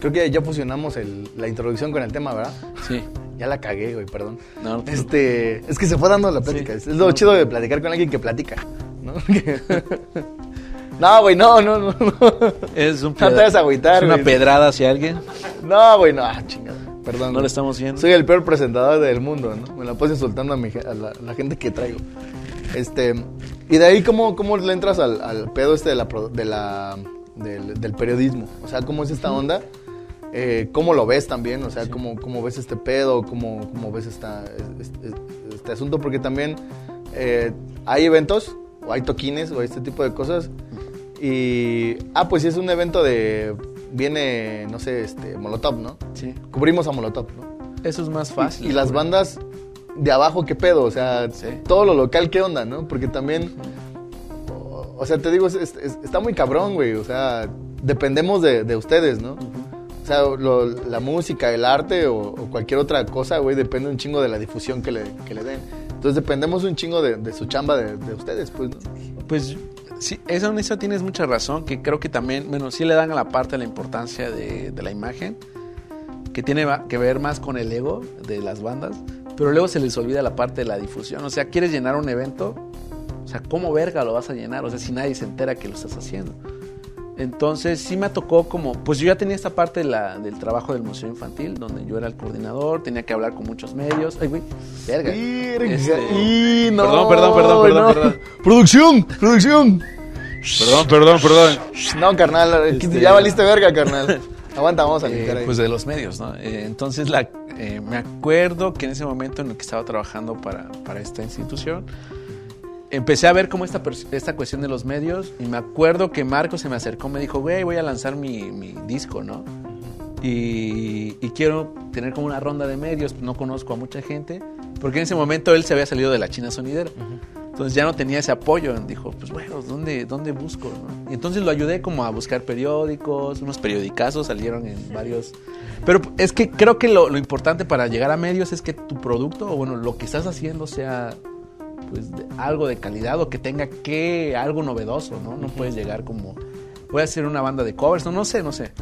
Creo que ya fusionamos la introducción con el tema, ¿verdad? Sí. Ya la cagué, güey, perdón. No, este, es que se fue dando la plática. Es lo chido de platicar con alguien que platica, ¿no? no, güey, no, no, no. Es un no te vas a agüitar, ¿Es una pedrada hacia alguien? No, güey, no, ah, chingada. Perdón. No lo estamos viendo. Soy el peor presentador del mundo, ¿no? Me la paso insultando a, mi, a la, gente que traigo. Este, y de ahí, ¿cómo, cómo le entras al, al pedo este de la, de la del, del, periodismo? O sea, ¿cómo es esta onda? Eh, ¿Cómo lo ves también? O sea, ¿cómo, ¿cómo, ves este pedo? ¿Cómo, cómo ves esta, este, este, asunto? Porque también eh, hay eventos, o hay toquines, o este tipo de cosas. Y, ah, pues si es un evento de, viene, no sé, este, Molotov, ¿no? Sí. Cubrimos a Molotov, ¿no? Eso es más fácil. Y, las bandas de abajo, ¿qué pedo? O sea, todo lo local, ¿qué onda, no? Porque también, o, sea, te digo, está muy cabrón, güey. O sea, dependemos de, de ustedes, ¿no? sea, la música, el arte o, cualquier otra cosa, güey, depende un chingo de la difusión que le, que le den. Entonces dependemos un chingo de, su chamba de, ustedes, pues. ¿no? Pues sí, eso, eso tienes mucha razón, que creo que también, bueno, sí le dan a la parte la importancia de, la imagen, que tiene que ver más con el ego de las bandas, pero luego se les olvida la parte de la difusión. O sea, quieres llenar un evento, o sea, ¿cómo verga lo vas a llenar? O sea, si nadie se entera que lo estás haciendo. Entonces sí me tocó como, pues yo ya tenía esta parte del trabajo del Museo Infantil, donde yo era el coordinador, tenía que hablar con muchos medios. Ay, güey, verga. Este, no, perdón, perdón, perdón, perdón, perdón. Producción, producción. Perdón, perdón, perdón. No, carnal, este, ya valiste verga, carnal. Aguanta, vamos a eh, limpiar ahí. Pues de los medios, ¿no? Eh, entonces la, eh, me acuerdo que en ese momento en el que estaba trabajando para, para esta institución, empecé a ver como esta, esta cuestión de los medios y me acuerdo que Marco se me acercó, me dijo, güey, voy a lanzar mi, mi disco, ¿no? Y, quiero tener como una ronda de medios, no conozco a mucha gente, porque en ese momento él se había salido de la China Sonidera. Entonces ya no tenía ese apoyo. Dijo, pues bueno, ¿dónde, dónde busco? Y entonces lo ayudé como a buscar periódicos, unos periodicazos salieron en varios... Pero es que creo que lo, lo importante para llegar a medios es que tu producto, o bueno, lo que estás haciendo sea pues algo de calidad o que tenga que algo novedoso, ¿no? No puedes llegar como voy a hacer una banda de covers, no, no sé, no sé.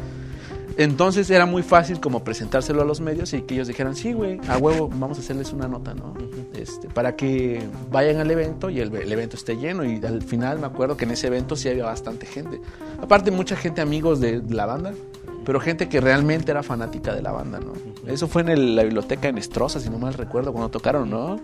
Entonces era muy fácil como presentárselo a los medios y que ellos dijeran, sí, güey, a huevo, vamos a hacerles una nota, ¿no? este, para que vayan al evento y el, evento esté lleno. Y al final me acuerdo que en ese evento sí había bastante gente. Aparte, mucha gente amigos de la banda, pero gente que realmente era fanática de la banda, ¿no? Eso fue en la biblioteca en Estroza, si no mal recuerdo, cuando tocaron, ¿no?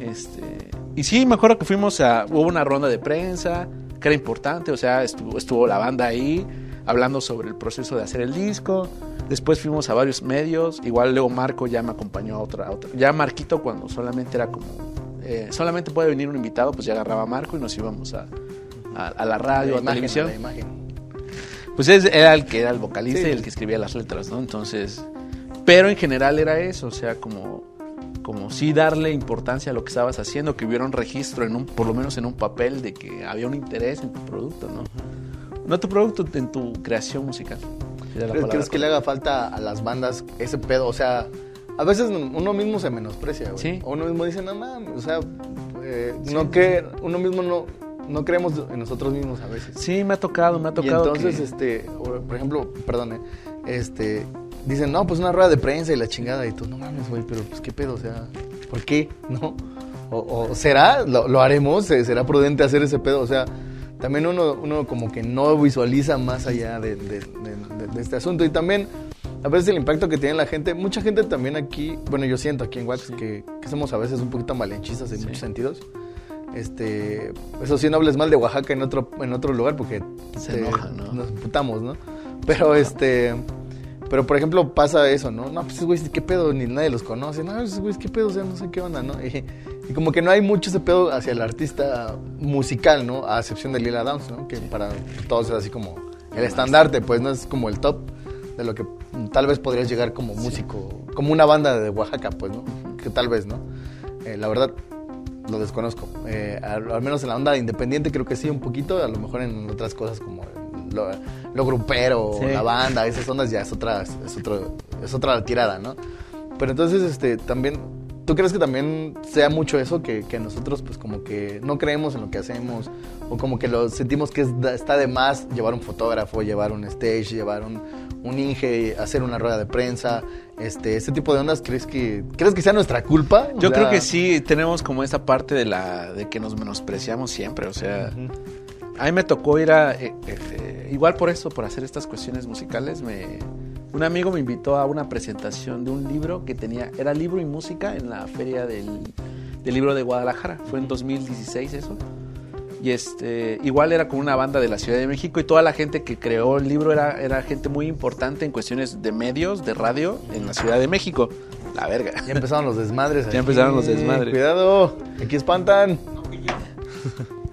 Este, y sí, me acuerdo que fuimos a. Hubo una ronda de prensa que era importante, o sea, estuvo, estuvo la banda ahí hablando sobre el proceso de hacer el disco. Después fuimos a varios medios. Igual luego Marco ya me acompañó a otra. otra. Ya Marquito, cuando solamente era como. Eh, solamente puede venir un invitado, pues ya agarraba a Marco y nos íbamos a, a, la radio, a la televisión. Pues era el que era el vocalista y el que escribía las letras, ¿no? Entonces. Pero en general era eso, o sea, como como sí darle importancia a lo que estabas haciendo, que hubiera un registro, en un, por lo menos en un papel, de que había un interés en tu producto, ¿no? No tu producto, en tu creación musical. ¿Crees, que le haga falta a las bandas ese pedo? O sea, a veces uno mismo se menosprecia, güey. O uno mismo dice, no mames, o sea, eh, no que uno mismo no, no creemos en nosotros mismos a veces. Sí, me ha tocado, me ha tocado. Y entonces, este, por ejemplo, perdone, este, dicen, no, pues una rueda de prensa y la chingada. Y tú, no mames, güey, pero pues qué pedo, o sea, ¿por qué? ¿No? O, será, lo, haremos, será prudente hacer ese pedo, o sea, también uno, uno como que no visualiza más allá de, este asunto. Y también, a veces el impacto que tiene la gente, mucha gente también aquí, bueno, yo siento aquí en Wax que, somos a veces un poquito malenchistas en muchos sentidos. Este, eso sí, no hables mal de Oaxaca en otro, en otro lugar porque se enoja, ¿no? nos putamos, ¿no? Pero este Pero, por ejemplo, pasa eso, ¿no? No, pues güeyes, ¿qué pedo? Ni nadie los conoce. No, esos güeyes, ¿qué pedo? O sea, no sé qué onda, ¿no? Y, y como que no hay mucho ese pedo hacia el artista musical, ¿no? A excepción de Lila Downs, ¿no? Que para todos es así como el estandarte, pues no es como el top de lo que tal vez podrías llegar como músico, como una banda de Oaxaca, pues, ¿no? Que tal vez, ¿no? Eh, la verdad, lo desconozco. Eh, al, al menos en la onda independiente creo que sí, un poquito. A lo mejor en otras cosas como lo, lo grupero, Sí. la banda, esas ondas ya es otra, es, otro, es otra tirada, ¿no? Pero entonces, este, también, ¿tú crees que también sea mucho eso? Que, que nosotros, pues, como que no creemos en lo que hacemos, o como que lo sentimos que es- está de más llevar un fotógrafo, llevar un stage, llevar un, un Inge, hacer una rueda de prensa, este, ese tipo de ondas, ¿crees que, ¿crees que sea nuestra culpa? O Yo sea, creo que sí tenemos como esa parte de la de que nos menospreciamos siempre, o sea, a mí me tocó ir a eh, eh, igual por eso, por hacer estas cuestiones musicales, me un amigo me invitó a una presentación de un libro que tenía era libro y música en la feria del, del libro de Guadalajara, fue en 2016 eso. Y este, igual era con una banda de la Ciudad de México y toda la gente que creó el libro era, era gente muy importante en cuestiones de medios, de radio en la Ciudad de México. La verga. Ya empezaron los desmadres. Ya empezaron los desmadres. Cuidado, aquí espantan.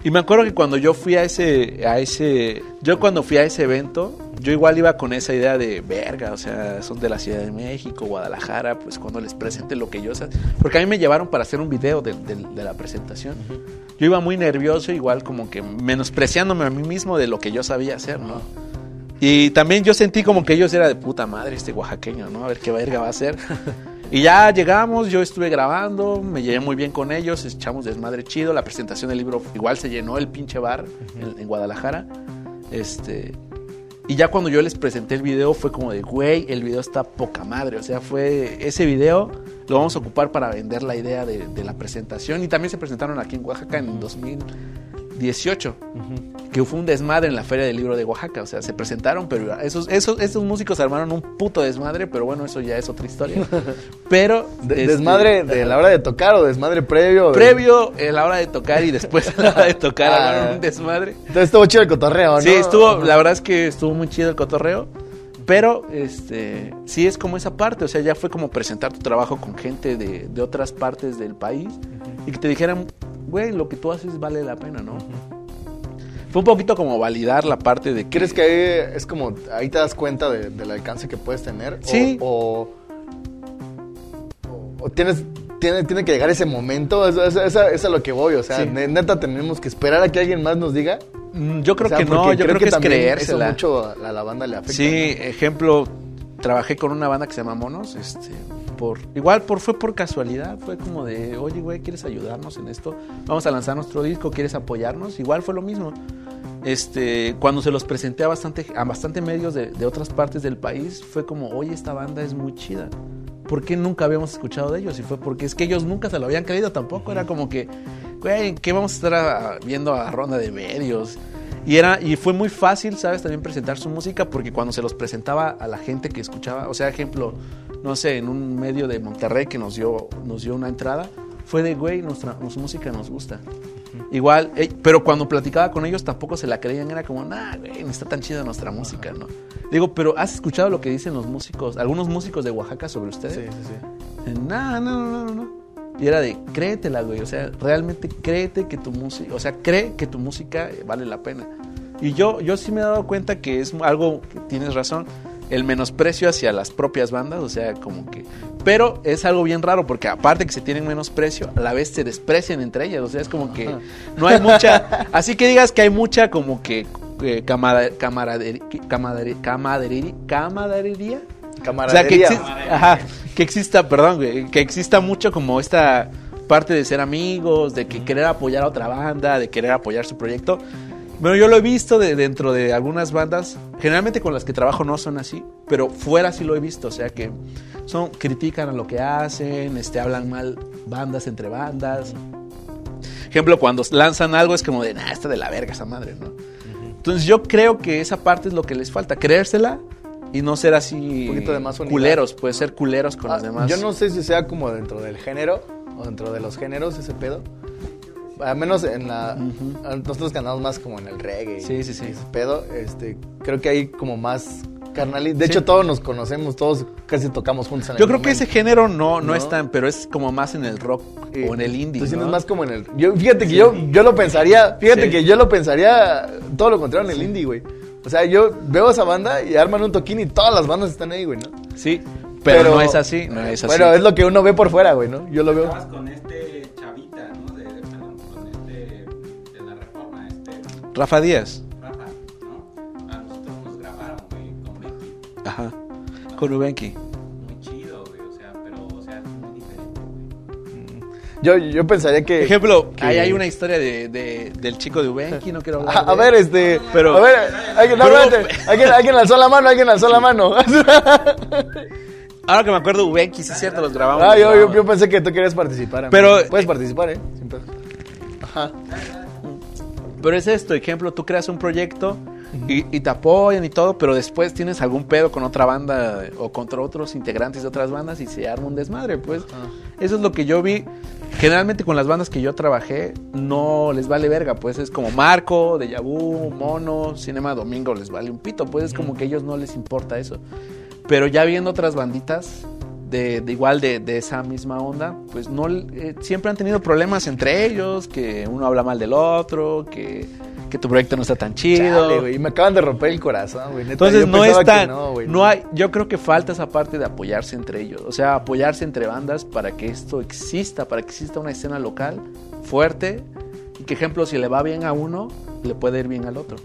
Y me acuerdo que cuando yo fui a ese, a ese, yo cuando fui a ese evento, yo igual iba con esa idea de verga, o sea, son de la Ciudad de México, Guadalajara, pues cuando les presente lo que yo sé. Porque a mí me llevaron para hacer un video de, de- de la presentación. Yo iba muy nervioso, igual como que menospreciándome a mí mismo de lo que yo sabía hacer, ¿no? Y también yo sentí como que ellos era de puta madre este oaxaqueño, ¿no? A ver qué verga va a hacer. Y ya llegamos, yo estuve grabando, me llevé muy bien con ellos, echamos desmadre chido, la presentación del libro igual se llenó el pinche bar en, en Guadalajara. Este, y ya cuando yo les presenté el video fue como de, güey, el video está poca madre. O sea, fue ese video lo vamos a ocupar para vender la idea de, de la presentación. Y también se presentaron aquí en Oaxaca en 2018, que fue un desmadre en la Feria del Libro de Oaxaca. O sea, se presentaron, pero esos, esos, esos músicos armaron un puto desmadre, pero bueno, eso ya es otra historia. Pero... De- este, ¿Desmadre de la hora de tocar o desmadre previo? de- Previo, a la hora de tocar y después a la hora de tocar, Ah. armaron un desmadre. Entonces estuvo chido el cotorreo, ¿no? Sí, estuvo, la verdad es que estuvo muy chido el cotorreo. Pero, este, sí es como esa parte, o sea, ya fue como presentar tu trabajo con gente de, de otras partes del país y que te dijeran, güey, lo que tú haces vale la pena, ¿no? Fue un poquito como validar la parte de que... ¿Crees que ahí es como, ahí te das cuenta de- del alcance que puedes tener? Sí. O, o, o tienes, tiene, tiene que llegar ese momento, eso, eso- eso- eso es a lo que voy, o sea, Sí. ne- neta tenemos que esperar a que alguien más nos diga. Mm, Yo creo O sea, que no, yo creo, que, es creérsela. Eso mucho a la banda le afecta. Sí, ejemplo, trabajé con una banda que se llama Monos, este, por, igual por, fue por casualidad, fue como de, oye, güey, ¿quieres ayudarnos en esto? Vamos a lanzar nuestro disco, ¿quieres apoyarnos? Igual fue lo mismo. Este, cuando se los presenté a bastante, a bastante medios de, de otras partes del país, fue como, oye, esta banda es muy chida. ¿Por qué nunca habíamos escuchado de ellos? Y fue porque es que ellos nunca se lo habían creído tampoco. Era como que, güey, ¿qué vamos a estar a- viendo a ronda de medios? Y, era, y fue muy fácil, ¿sabes? También presentar su música porque cuando se los presentaba a la gente que escuchaba, o sea, ejemplo, no sé, en un medio de Monterrey que nos dio, nos dio una entrada, fue de, güey, nuestra, nuestra música nos gusta. Igual, eh, pero cuando platicaba con ellos tampoco se la creían, era como, nah, güey, no está tan chida nuestra música, ¿no? Digo, pero ¿has escuchado lo que dicen los músicos, algunos músicos de Oaxaca sobre ustedes? Sí, sí, sí. No, no, no, no, no. Y era de, créetela, güey. O sea, realmente créete que tu música, o sea, cree que tu música vale la pena. Y yo, yo sí me he dado cuenta que es algo que tienes razón, el menosprecio hacia las propias bandas, o sea, como que... Pero es algo bien raro porque aparte que se tienen menosprecio, a la vez se desprecian entre ellas, o sea, es como que no hay mucha... Así que digas que hay mucha como que eh, camaradería, camaradería, camaradería, camaradería, o sea, que, Camaradería. exi- ajá, que exista, perdón, que exista mucho como esta parte de ser amigos, de que querer apoyar a otra banda, de querer apoyar su proyecto. Bueno, yo lo he visto de, dentro de algunas bandas, generalmente con las que trabajo no son así, pero fuera sí lo he visto, o sea que son critican a lo que hacen, este hablan mal bandas entre bandas. Ejemplo, cuando lanzan algo es como de, nah, está de la verga esa madre, ¿no? Entonces yo creo que esa parte es lo que les falta, creérsela y no ser así Un de más culeros, puede ser culeros con Ah, los demás. Yo no sé si sea como dentro del género o dentro de los géneros ese pedo. Al menos en la. Nosotros que andamos más como en el reggae. Sí, sí, sí. Ese pedo, este, creo que hay como más carnalí. De hecho, todos nos conocemos, todos casi tocamos juntos en Yo el creo que ese momento. género no, no, ¿No? es tan, pero es como más en el rock o en el indie. Tú sientes ¿no? más como en el. Yo, fíjate que yo, yo lo pensaría. Fíjate Sí. que yo lo pensaría todo lo contrario en el indie, güey. O sea, yo veo esa banda y arman un toquín y todas las bandas están ahí, güey, ¿no? Sí, pero, no es así, no es así. Bueno, es lo que uno ve por fuera, güey, ¿no? Yo lo veo. Con este chavita, ¿no? De, de- perdón, con este de la reforma, este Rafa Díaz. Rafa, ¿no? A nosotros nos grabaron, güey, con Becky. Ajá. Con Ubenki. Yo, yo pensaría que. Ejemplo, que- ahí hay una historia de, de- del chico de Ubenki, no quiero hablar A, a ver, este. Pero- a ver, alguien, no, Pero- alguien, alguien alzó la mano, alguien alzó la mano. Ahora que me acuerdo, Ubenki, sí es cierto, los grabamos. ah, los yo, yo, grabamos. yo pensé que tú querías participar. amigo. Pero- Puedes participar, ¿eh? Sin pedo. Ajá. Pero es esto, ejemplo, tú creas un proyecto y, y te apoyan y todo, pero después tienes algún pedo con otra banda o contra otros integrantes de otras bandas y se arma un desmadre, pues. Eso es lo que yo vi. Generalmente con las bandas que yo trabajé no les vale verga, pues es como Marco, Deja Vu, Mono, Cinema Domingo les vale un pito, pues es como que a ellos no les importa eso. Pero ya viendo otras banditas de, de igual de, de esa misma onda, pues no eh, siempre han tenido problemas entre ellos, que uno habla mal del otro, que, que tu proyecto no está tan chido. Chale, me acaban de romper el corazón, güey. Entonces yo no es tan, No, no. hay, yo creo que falta esa parte de apoyarse entre ellos, o sea, apoyarse entre bandas para que esto exista, para que exista una escena local fuerte y que ejemplo si le va bien a uno, le puede ir bien al otro.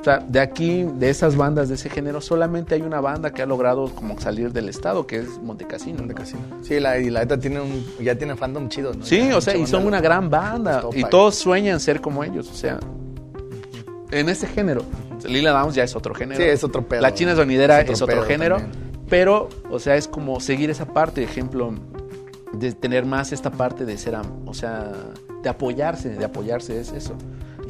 O sea, de aquí, de esas bandas de ese género, solamente hay una banda que ha logrado como salir del estado, que es Montecasino. ¿no? De casino. Sí, la, y la neta tiene un, ya tiene fandom chido, ¿no? Sí, Ya, o sea, y son una gran banda. Y todos sueñan ser como ellos, o sea, en ese género. Lila Downs ya es otro género. Sí, es otro pedo. La China Sonidera Es es otro género. también. Pero, o sea, es como seguir esa parte, ejemplo, de tener más esta parte de ser, o sea, de apoyarse, de apoyarse es eso.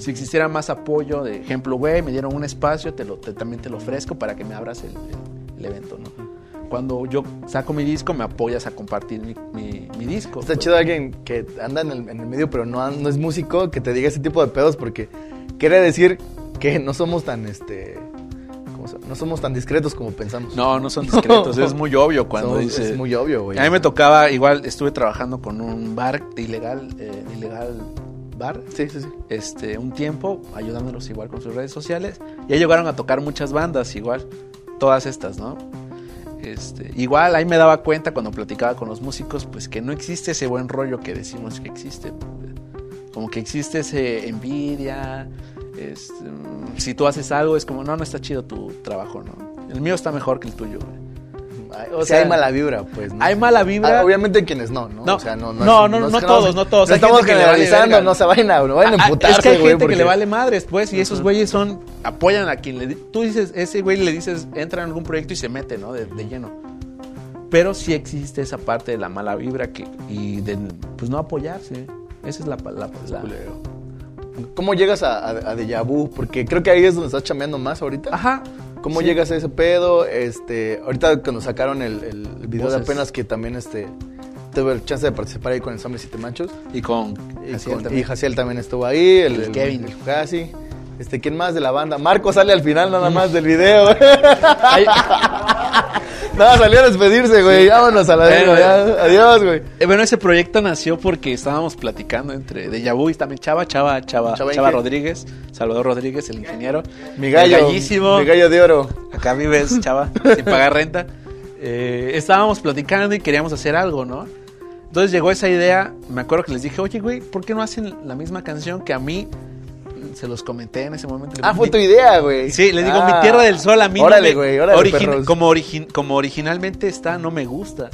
Si existiera más apoyo, de ejemplo, güey, me dieron un espacio, te lo, te- también te lo ofrezco para que me abras el, el- el evento, ¿no? Cuando yo saco mi disco, me apoyas a compartir mi, mi- mi disco. Está chido alguien que anda en el, en el medio, pero no, no es músico, que te diga ese tipo de pedos, porque quiere decir que no somos tan, este, ¿cómo se- no somos tan discretos como pensamos. No, no son discretos, es muy obvio cuando Somos- dice... Es muy obvio, güey. A mí me tocaba, igual estuve trabajando con un bar ilegal, eh, ilegal bar, Sí, sí, sí. este, un tiempo, ayudándolos igual con sus redes sociales. Ya llegaron a tocar muchas bandas, igual, todas estas, ¿no? Este, igual ahí me daba cuenta cuando platicaba con los músicos, pues que no existe ese buen rollo que decimos que existe. Como que existe ese envidia. este, mm, si tú haces algo, es como, no, no está chido tu trabajo, ¿no? El mío está mejor que el tuyo, güey. O sea, hay mala vibra, pues. ¿no? hay mala vibra. Ah, obviamente quienes no, ¿no? No, o sea, no, no, no, no, es- no todos, no todos. No estamos generalizando, no se vayan a, no vayan a Ah, emputarse, es que hay gente porque- que le vale madres, pues, y esos güeyes son, apoyan a quien le... Tú dices, ese güey le dices, entra en algún proyecto y se mete, ¿no? De, de lleno. Pero sí existe esa parte de la mala vibra que, y de, pues, no apoyarse. Esa es la palabra. ¿Cómo llegas a, a, a Deja Vu? Porque creo que ahí es donde estás chambeando más ahorita. Ajá. ¿Cómo Sí. llegas a ese pedo? Este, ahorita cuando sacaron el, el video de apenas que también este tuve el chance de participar ahí con el Hombres Siete Machos. Y con... Y, Jaciel con, también. y Jaciel también estuvo ahí, el, El el- Kevin. el Jasi. Este, ¿quién más de la banda? Marco sale al final nada más del video. nada, salió a despedirse, güey. Vámonos a la verga, ya. Adiós, güey. eh, bueno, ese proyecto nació porque estábamos platicando entre Deja Vu y también Chava, Chava, Chava, Chava. Rodríguez, Salvador Rodríguez, el ingeniero. Mi gallo. El gallísimo. Mi gallo de oro. Acá vives, chava, sin pagar renta. Eh, estábamos platicando y queríamos hacer algo, ¿no? Entonces llegó esa idea, me acuerdo que les dije, oye, güey, ¿por qué no hacen la misma canción que a mí se los comenté en ese momento? Ah, fue Mi- tu idea, güey. Sí, les digo, Ah. mi Tierra del Sol a mí no Órale, güey, órale, origi- perros. como, origi- como originalmente está, no me gusta.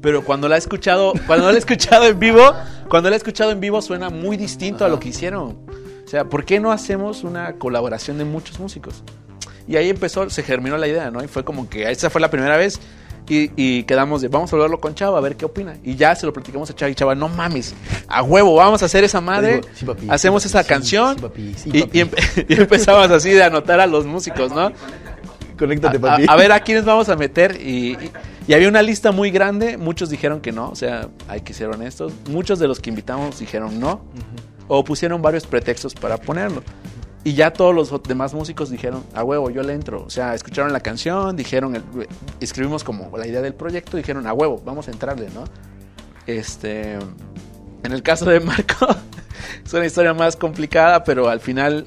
Pero cuando la he escuchado, cuando la he escuchado en vivo, cuando la he escuchado en vivo suena muy distinto a lo que hicieron. O sea, ¿por qué no hacemos una colaboración de muchos músicos? Y ahí empezó, se germinó la idea, ¿no? Y fue como que esa fue la primera vez. Y, y quedamos de, vamos a hablarlo con Chava, a ver qué opina. Y ya se lo platicamos a Chava y Chava, no mames, a huevo, vamos a hacer esa madre. digo, sí, papi, hacemos sí, esa canción. papi, y, y empe- y empezamos así de anotar a los músicos, ¿no? Conéctate, A, papi. a- a ver a quiénes vamos a meter. Y, y- y había una lista muy grande. Muchos dijeron que no. O sea, hay que ser honestos. Muchos de los que invitamos dijeron no. O pusieron varios pretextos para ponerlo. Y ya todos los demás músicos dijeron, a huevo, yo le entro. O sea, escucharon la canción, dijeron, el- escribimos como la idea del proyecto, dijeron, a huevo, vamos a entrarle, ¿no? Este, en el caso de Marco, es una historia más complicada, pero al final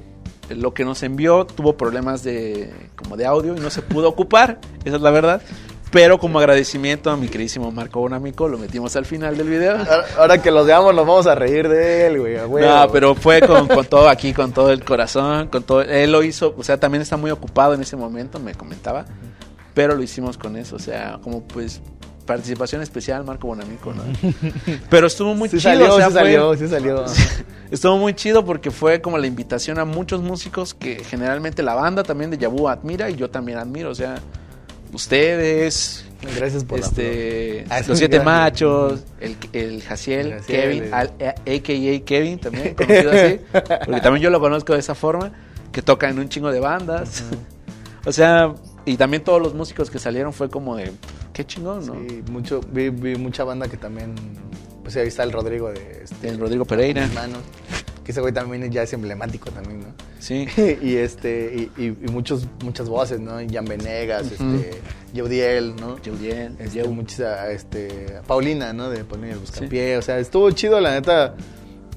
eh, lo que nos envió tuvo problemas de como de audio y no se pudo ocupar, esa es la verdad. Pero como agradecimiento a mi queridísimo Marco Bonamico, lo metimos al final del video. Ahora, ahora que los veamos, nos vamos a reír de él, güey. huevo. No, pero fue con, con todo aquí, con todo el corazón, con todo. Él lo hizo, o sea, también está muy ocupado en ese momento, me comentaba, pero lo hicimos con eso, o sea, como pues participación especial, Marco Bonamico, ¿no? Pero estuvo muy Sí chido, salió, o sea, sí fue- salió, sí salió. Estuvo muy chido porque fue como la invitación a muchos músicos que generalmente la banda también de Yabu admira y yo también admiro, o sea, ustedes, Gracias por este, la... Ah, los siete machos, el, el Jaciel, El Jaciel, Kevin, el- al- a- a.k.a. Kevin también, conocido así, porque también yo lo conozco de esa forma, que toca en un chingo de bandas. o sea, y también todos los músicos que salieron fue como de, qué chingón, ¿no? Sí, mucho, vi, vi mucha banda que también... Pues ahí está el Rodrigo de... Este, El Rodrigo Pereira. Manos. Que ese güey también ya es emblemático también, ¿no? Sí. y este y, y- y muchos muchas voces no Jan Venegas Ujú. este Yeudiel no Julián, este, Yeu. muchas, este Paulina no de Paulina el Buscapié o sea estuvo chido la neta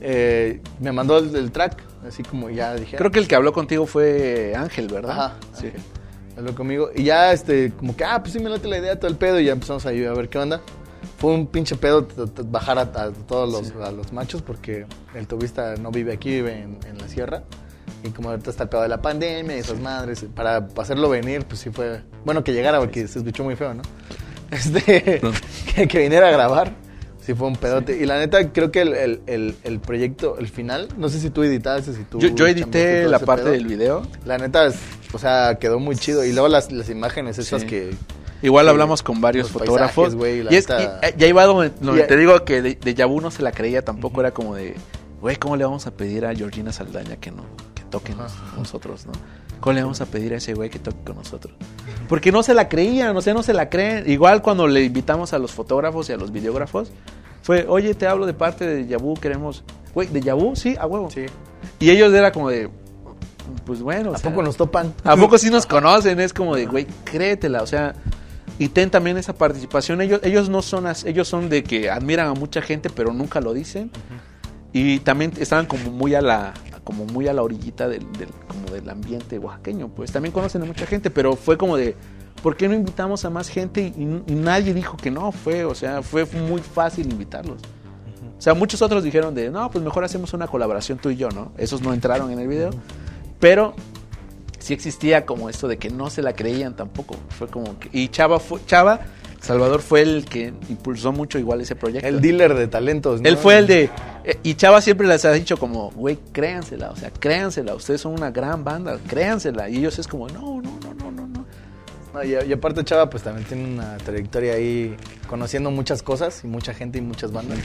eh, me mandó el, el track así como ya dije Creo que el que habló contigo fue Ángel, ¿verdad? ajá Sí. Ángel. habló conmigo y ya este como que ah pues sí me late la idea todo el pedo y ya empezamos ahí a ver qué onda fue un pinche pedo bajar a, a todos los, a los machos porque el tubista no vive aquí, vive en, en la sierra. Y como ahorita está el pedo de la pandemia y esas madres, para hacerlo venir, pues sí fue... Bueno, que llegara porque se escuchó muy feo, ¿no? Este, que, que viniera a grabar, sí fue un pedote. Y la neta, creo que el, el, el, el proyecto, el final, no sé si tú editaste, si tú... Yo, yo edité la parte pedo. del video. La neta, es- o sea, quedó muy chido. Y luego las, las imágenes esas Sí. que... Igual Sí, hablamos con varios fotógrafos. paisajes, y es, y, eh, ya iba donde, donde Y- te digo que de, de Yabu no se la creía tampoco. Era como de, güey, ¿cómo le vamos a pedir a Georgina Saldaña que no que toque nosotros, no? ¿Cómo le vamos a pedir a ese güey que toque con nosotros? Porque no se la creían, o sea, no se la creen. Igual cuando le invitamos a los fotógrafos y a los videógrafos, fue, oye, te hablo de parte de Yabu, queremos... Güey, ¿de Yabu? Sí, a huevo. Sí. Y ellos era como de, pues bueno. o ¿A sea, poco nos topan? ¿A poco sí nos conocen? Es como de, güey, créetela, o sea, y ten también esa participación. Ellos, ellos no son, as- ellos son de que admiran a mucha gente, pero nunca lo dicen. Y también estaban como muy a la, como muy a la orillita del, del- como del ambiente oaxaqueño, pues también conocen a mucha gente, pero fue como de, ¿por qué no invitamos a más gente? Y, y nadie dijo que no, fue, o sea, fue muy fácil invitarlos. O sea, muchos otros dijeron de, no, pues mejor hacemos una colaboración tú y yo, ¿no? Esos no entraron en el video. Pero sí existía como esto de que no se la creían tampoco. Fue como que... Y Chava, fue, Chava Salvador fue el que impulsó mucho igual ese proyecto. El dealer de talentos, ¿no? Él fue el de... eh, Y Chava siempre les ha dicho como, güey, créansela, o sea, créansela, ustedes son una gran banda, créansela. Y ellos es como, no, no, no, no, no, no. No, y, y aparte Chava pues también tiene una trayectoria ahí conociendo muchas cosas y mucha gente y muchas bandas.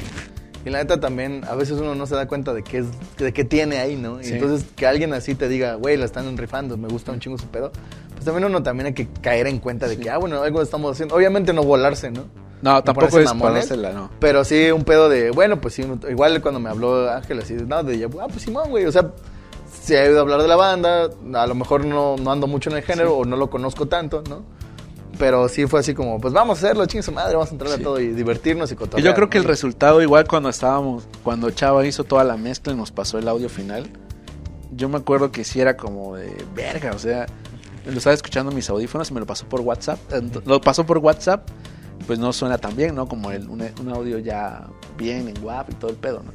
Y la neta también a veces uno no se da cuenta de qué es de qué tiene ahí, ¿no? Y Sí. entonces que alguien así te diga, güey, la están rifando, me gusta un chingo su pedo. Pues también uno también hay que caer en cuenta de que, ah, bueno, algo estamos haciendo. Obviamente no volarse, ¿no? No, tampoco es mamones, ponérsela, no. Pero sí un pedo de, bueno, pues sí, igual cuando me habló Ángel así, no, de ah, pues Simón, güey, o sea, si he oído hablar de la banda, a lo mejor no, no ando mucho en el género o no lo conozco tanto, ¿no? Pero sí fue así como, pues vamos a hacerlo, chingue su madre, vamos a entrar Sí. a todo y divertirnos y cotorrear. yo creo que el resultado, igual cuando estábamos, cuando Chava hizo toda la mezcla y nos pasó el audio final, yo me acuerdo que sí era como de verga, o sea, lo estaba escuchando en mis audífonos y me lo pasó por WhatsApp. Lo pasó por WhatsApp, pues no suena tan bien, ¿no? Como el, un, un audio ya bien en WAP y todo el pedo, ¿no?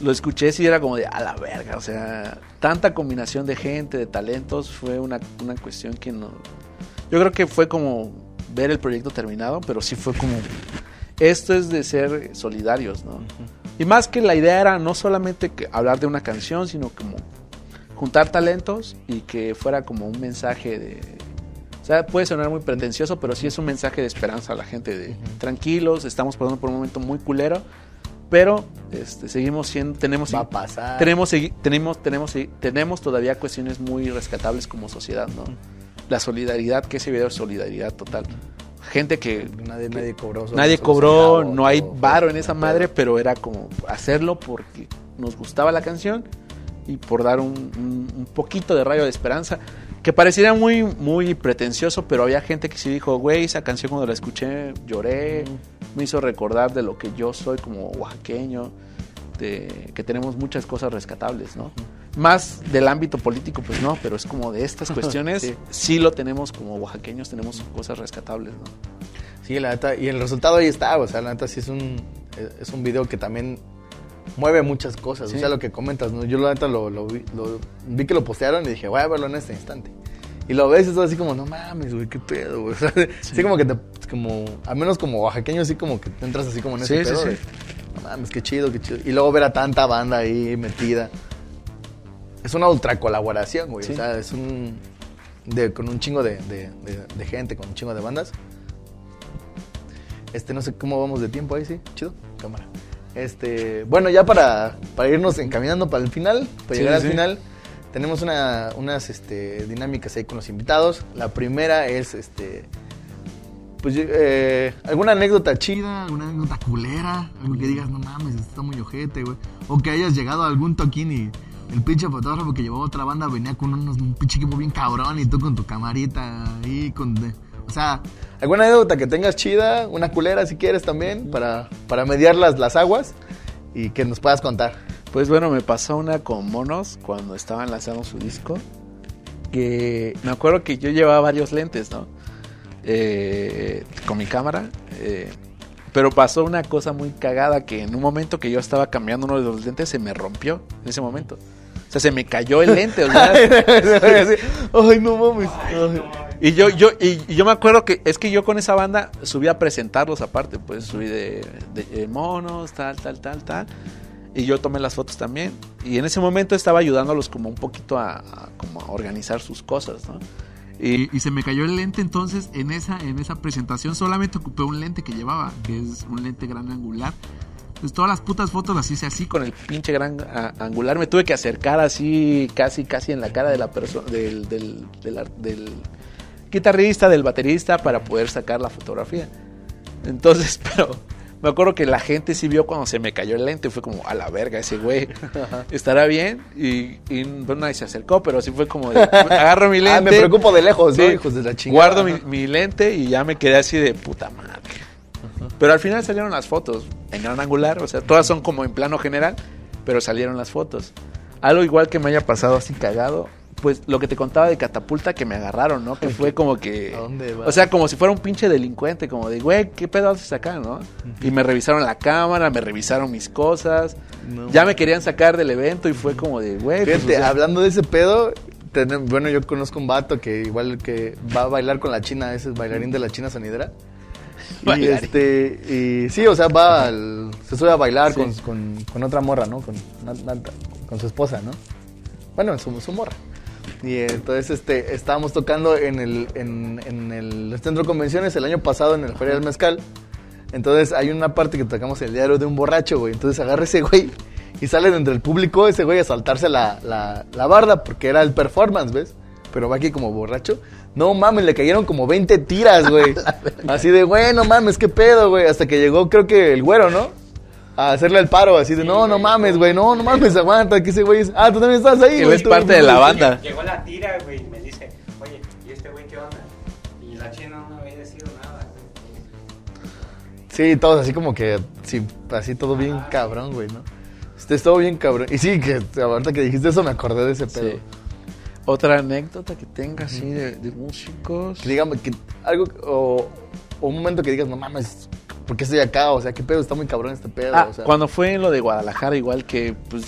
Lo escuché sí era como de a la verga, o sea, tanta combinación de gente, de talentos, fue una, una cuestión que no... Yo creo que fue como ver el proyecto terminado, pero sí fue como esto es de ser solidarios, ¿no? Y más que la idea era no solamente que hablar de una canción, sino como juntar talentos y que fuera como un mensaje de... O sea, puede sonar muy pretencioso, pero sí es un mensaje de esperanza a la gente de tranquilos, estamos pasando por un momento muy culero, pero este, seguimos siendo, tenemos, Va a pasar. tenemos, tenemos, tenemos, tenemos todavía cuestiones muy rescatables como sociedad, ¿no? La solidaridad, que ese video es solidaridad total. Gente que Nadie, nadie cobró. Nadie cobró, no hay varo en esa madre, pero era como hacerlo porque nos gustaba la canción y por dar un, un- un poquito de rayo de esperanza. Que pareciera muy, muy pretencioso, pero había gente que sí dijo, güey, esa canción cuando la escuché lloré, me hizo recordar de lo que yo soy como oaxaqueño, de que tenemos muchas cosas rescatables, ¿no? Más del ámbito político, pues no, pero es como de estas cuestiones, Sí. sí. lo tenemos como oaxaqueños, tenemos cosas rescatables, ¿no? Sí, la neta, y el resultado ahí está, o sea, la neta sí es un, es un video que también mueve muchas cosas, Sí. o sea, lo que comentas, ¿no? Yo la neta lo, lo vi, lo- vi que lo postearon y dije, voy a verlo en este instante. Y lo ves y estás así como, no mames, güey, qué pedo, güey. O sea, sí. como que te, como, al menos como oaxaqueño, así como que te entras así como en ese pedo sí. de, no mames, qué chido, qué chido. Y luego ver a tanta banda ahí metida. Es una ultra colaboración, güey. Sí. O sea, es un, de, con un chingo de, de- de- de gente, con un chingo de bandas. Este, no sé cómo vamos de tiempo ahí, sí. Chido, cámara. Este, bueno, ya para, para irnos encaminando para el final, para Sí, llegar al final, tenemos una, unas este, dinámicas ahí con los invitados. La primera es, este, pues, eh, alguna anécdota chida, alguna anécdota culera, algo que digas, no mames, esto está muy ojete, güey. O que hayas llegado a algún toquín y el pinche fotógrafo que llevaba otra banda venía con unos, un pinche equipo bien cabrón y tú con tu camarita ahí, con... O sea, alguna anécdota que tengas chida, una culera si quieres también, para, para mediar las, las aguas y que nos puedas contar. Pues bueno, me pasó una con Monos cuando estaban lanzando su disco. Que me acuerdo que yo llevaba varios lentes, ¿no? Eh, con mi cámara. eh, pero pasó una cosa muy cagada que en un momento que yo estaba cambiando uno de los lentes se me rompió en ese momento. O sea, se me cayó el lente. o sea, Ay, no mames. Ay. y yo, yo, y, y yo me acuerdo que es que yo con esa banda subí a presentarlos aparte, pues subí de, de, eh, monos, tal, tal, tal, tal. Y yo tomé las fotos también. Y en ese momento estaba ayudándolos como un poquito a, a- como a organizar sus cosas, ¿no? Y, y se me cayó el lente, entonces en esa, en esa presentación solamente ocupé un lente que llevaba, que es un lente gran angular. Pues todas las putas fotos las hice así con el pinche gran a- angular. Me tuve que acercar así, casi, casi en la cara de la persona, del, del, del ar- del guitarrista, del baterista, para poder sacar la fotografía. Entonces, pero me acuerdo que la gente sí vio cuando se me cayó el lente. Fue como, a la verga, ese güey estará bien. Y, y no, nadie se acercó, pero sí fue como, de, agarro mi lente. Ah, me preocupo de lejos, ¿no? Sí, Hijos de la chingada. Guardo mi, mi lente y ya me quedé así de puta madre. Pero al final salieron las fotos en gran angular, o sea, todas son como en plano general, pero salieron las fotos. Algo igual que me haya pasado así cagado, pues lo que te contaba de catapulta que me agarraron, ¿no? Que fue como que... ¿A dónde vas? O sea, como si fuera un pinche delincuente, como de, güey, ¿qué pedo haces acá, no? Y me revisaron la cámara, me revisaron mis cosas, No ya me querían sacar del evento y fue como de, güey... pues, Fíjate, o sea, hablando de ese pedo, bueno, yo conozco un vato que igual que va a bailar con la china, ese es bailarín de la china sonidera. Y este, y sí, o sea, va al, se sube a bailar Sí. con, con- con otra morra, ¿no? Con, con su esposa, ¿no? Bueno, su, su morra. Y entonces este, estábamos tocando en el, en, en el centro de convenciones el año pasado en el Feria del Mezcal. Entonces hay una parte que tocamos el diario de un borracho, güey. Entonces agarra ese güey y sale de entre el público ese güey a saltarse la, la, la barda porque era el performance, ¿ves? Pero va aquí como borracho. No mames, le cayeron como 20 tiras, güey. Así de, güey, no mames, qué pedo, güey. Hasta que llegó, creo que el güero, ¿no? A hacerle el paro, así de, no, no mames, güey, no, no mames, aguanta, que ese güey es... Ah, tú también estás ahí, güey. es parte de la banda. Llegó la tira, güey, y me dice, oye, ¿y este güey qué onda? Y la china no me había decidido nada, güey. Sí, todos así como que, sí, así todo bien cabrón, güey, ¿no? Este es todo bien cabrón. Y sí, que ahorita que dijiste eso me acordé de ese pedo. Sí. Otra anécdota que tenga así de, de músicos. Que digamos, que algo, o, o un momento que digas, no mames, ¿por qué estoy acá? O sea, ¿qué pedo? Está muy cabrón este pedo. Ah, o sea, cuando fue en lo de Guadalajara, igual que pues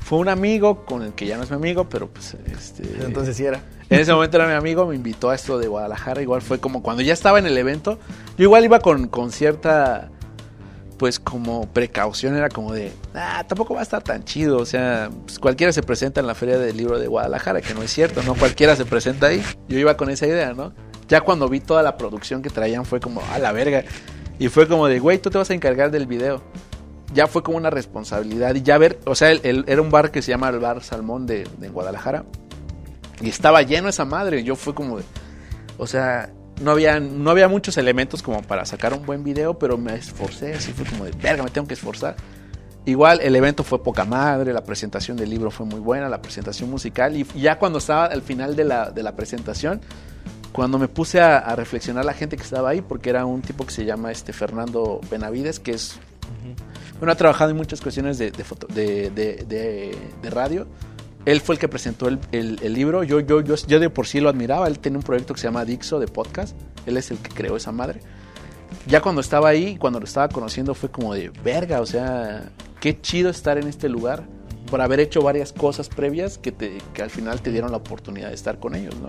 fue un amigo con el que ya no es mi amigo, pero pues este Entonces sí era. en ese momento era mi amigo, me invitó a esto de Guadalajara, igual fue como cuando ya estaba en el evento, yo igual iba con, con cierta pues como precaución, era como de, ah, tampoco va a estar tan chido, o sea, pues, cualquiera se presenta en la feria del libro de Guadalajara, que no es cierto, no cualquiera se presenta ahí, yo iba con esa idea, ¿no? Ya cuando vi toda la producción que traían fue como, a la verga, y fue como de, güey, tú te vas a encargar del video. Ya fue como una responsabilidad. Y ya ver, o sea, era un bar que se llama el Bar Salmón de, Guadalajara. Y estaba lleno esa madre. Yo fue como o sea, no había, no había muchos elementos como para sacar un buen video, pero me esforcé. Así fue como de, verga, me tengo que esforzar. Igual el evento fue poca madre, la presentación del libro fue muy buena, la presentación musical. Y ya cuando estaba al final de la, de la presentación, cuando me puse a, a, reflexionar la gente que estaba ahí, porque era un tipo que se llama este Fernando Benavides, que es. Bueno, ha trabajado en muchas cuestiones de, de, foto, de, de radio. Él fue el que presentó el, el, el, libro. Yo, yo, yo, yo de por sí lo admiraba. Él tiene un proyecto que se llama Dixo de podcast. Él es el que creó esa madre. Ya cuando estaba ahí, cuando lo estaba conociendo, fue como de verga. O sea, qué chido estar en este lugar por haber hecho varias cosas previas que, te, que al final te dieron la oportunidad de estar con ellos, ¿no?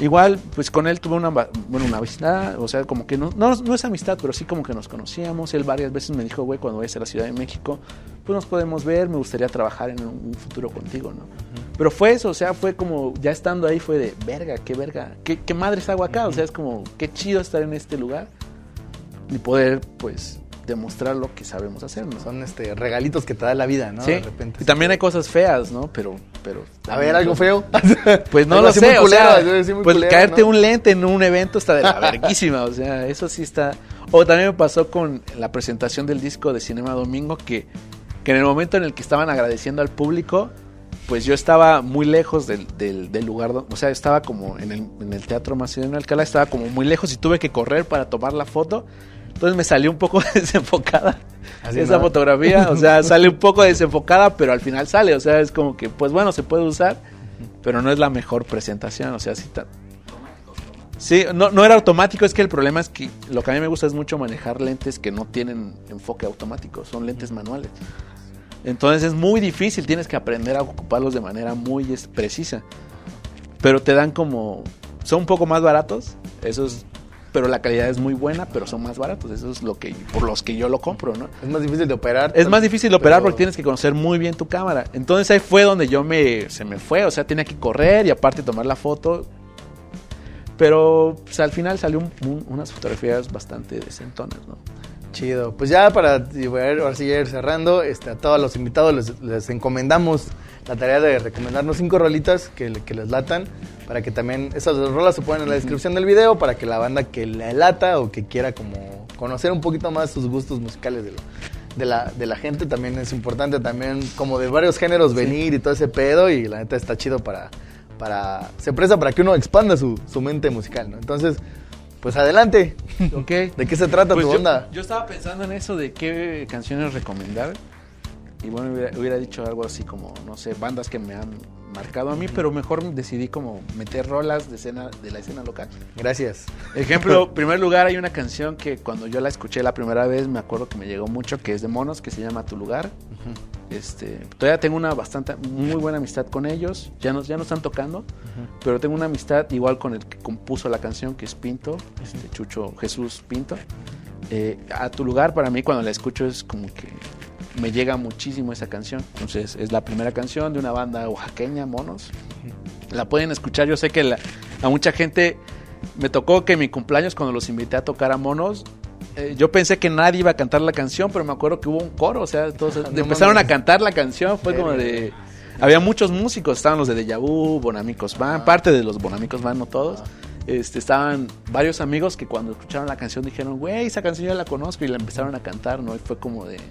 Igual, pues con él tuve una, bueno, una amistad, o sea, como que no, no, no, es amistad, pero sí como que nos conocíamos. Él varias veces me dijo, güey, cuando vayas a la Ciudad de México, pues nos podemos ver, me gustaría trabajar en un futuro contigo, ¿no? Uh -huh. Pero fue eso, o sea, fue como, ya estando ahí fue de, verga, qué verga, qué, qué madres hago acá, uh -huh. o sea, es como, qué chido estar en este lugar y poder, pues, demostrar lo que sabemos hacer, ¿no? Son este regalitos que te da la vida, ¿no? Sí. De repente. Y también hay cosas feas, ¿no? Pero, pero. A ver, algo feo. Pues no lo sé, o sea, pues culero, caerte ¿no? un lente en un evento está de la verguísima, o sea, eso sí está. O también me pasó con la presentación del disco de Cinema Domingo que, que en el momento en el que estaban agradeciendo al público, pues yo estaba muy lejos del, del, del lugar, o sea, estaba como en el, en el Teatro Macedonio Alcalá, estaba como muy lejos y tuve que correr para tomar la foto. Entonces me salió un poco desenfocada Así esa fotografía. O sea, sale un poco desenfocada, pero al final sale. O sea, es como que, pues bueno, se puede usar, pero no es la mejor presentación. O sea, sí está. Sí, no, no era automático, es que el problema es que lo que a mí me gusta es mucho manejar lentes que no tienen enfoque automático, son lentes manuales. Entonces es muy difícil, tienes que aprender a ocuparlos de manera muy precisa. Pero te dan como... Son un poco más baratos, eso es pero la calidad es muy buena, pero son más baratos. Eso es lo que por los que yo lo compro, ¿no? Es más difícil de operar. Es más difícil de operar pero... porque tienes que conocer muy bien tu cámara. Entonces ahí fue donde yo me se me fue, o sea, tenía que correr y aparte tomar la foto. Pero pues, al final salió un, un, unas fotografías bastante decentonas, ¿no? Chido. Pues ya para ahora sí ir cerrando, este, a todos los invitados les, les, encomendamos la tarea de recomendarnos cinco rolitas que, que, les latan, para que también esas rolas se ponen en la descripción del video, para que la banda que le lata o que quiera como conocer un poquito más sus gustos musicales de, lo, de, la, de la gente, también es importante también como de varios géneros venir sí. y todo ese pedo, y la neta está chido para, para se presta para que uno expanda su, su mente musical, ¿no? Entonces, pues adelante. Okay. ¿De qué se trata pues tu yo, onda? Yo estaba pensando en eso de qué canciones recomendar. Y bueno, hubiera, hubiera, dicho algo así como, no sé, bandas que me han marcado a mí, pero mejor decidí como meter rolas de, escena, de la escena local. Gracias. Ejemplo, en primer lugar hay una canción que cuando yo la escuché la primera vez me acuerdo que me llegó mucho, que es de Monos, que se llama Tu Lugar. Uh -huh. este, todavía tengo una bastante, muy buena amistad con ellos, ya no, ya no están tocando, uh -huh. pero tengo una amistad igual con el que compuso la canción, que es Pinto, este, Chucho Jesús Pinto. Eh, a Tu Lugar para mí cuando la escucho es como que me llega muchísimo esa canción. Entonces, es la primera canción de una banda oaxaqueña, Monos. La pueden escuchar. Yo sé que la, a mucha gente me tocó que en mi cumpleaños, cuando los invité a tocar a Monos, eh, yo pensé que nadie iba a cantar la canción, pero me acuerdo que hubo un coro. O sea, todos no, empezaron a cantar la canción. Fue como de. Había muchos músicos, estaban los de Deja Vu, Bonamicos Van, ah. parte de los Bonamicos Van, no todos. Este, estaban varios amigos que cuando escucharon la canción dijeron, güey, esa canción ya la conozco y la empezaron a cantar, ¿no? Y fue como de, yo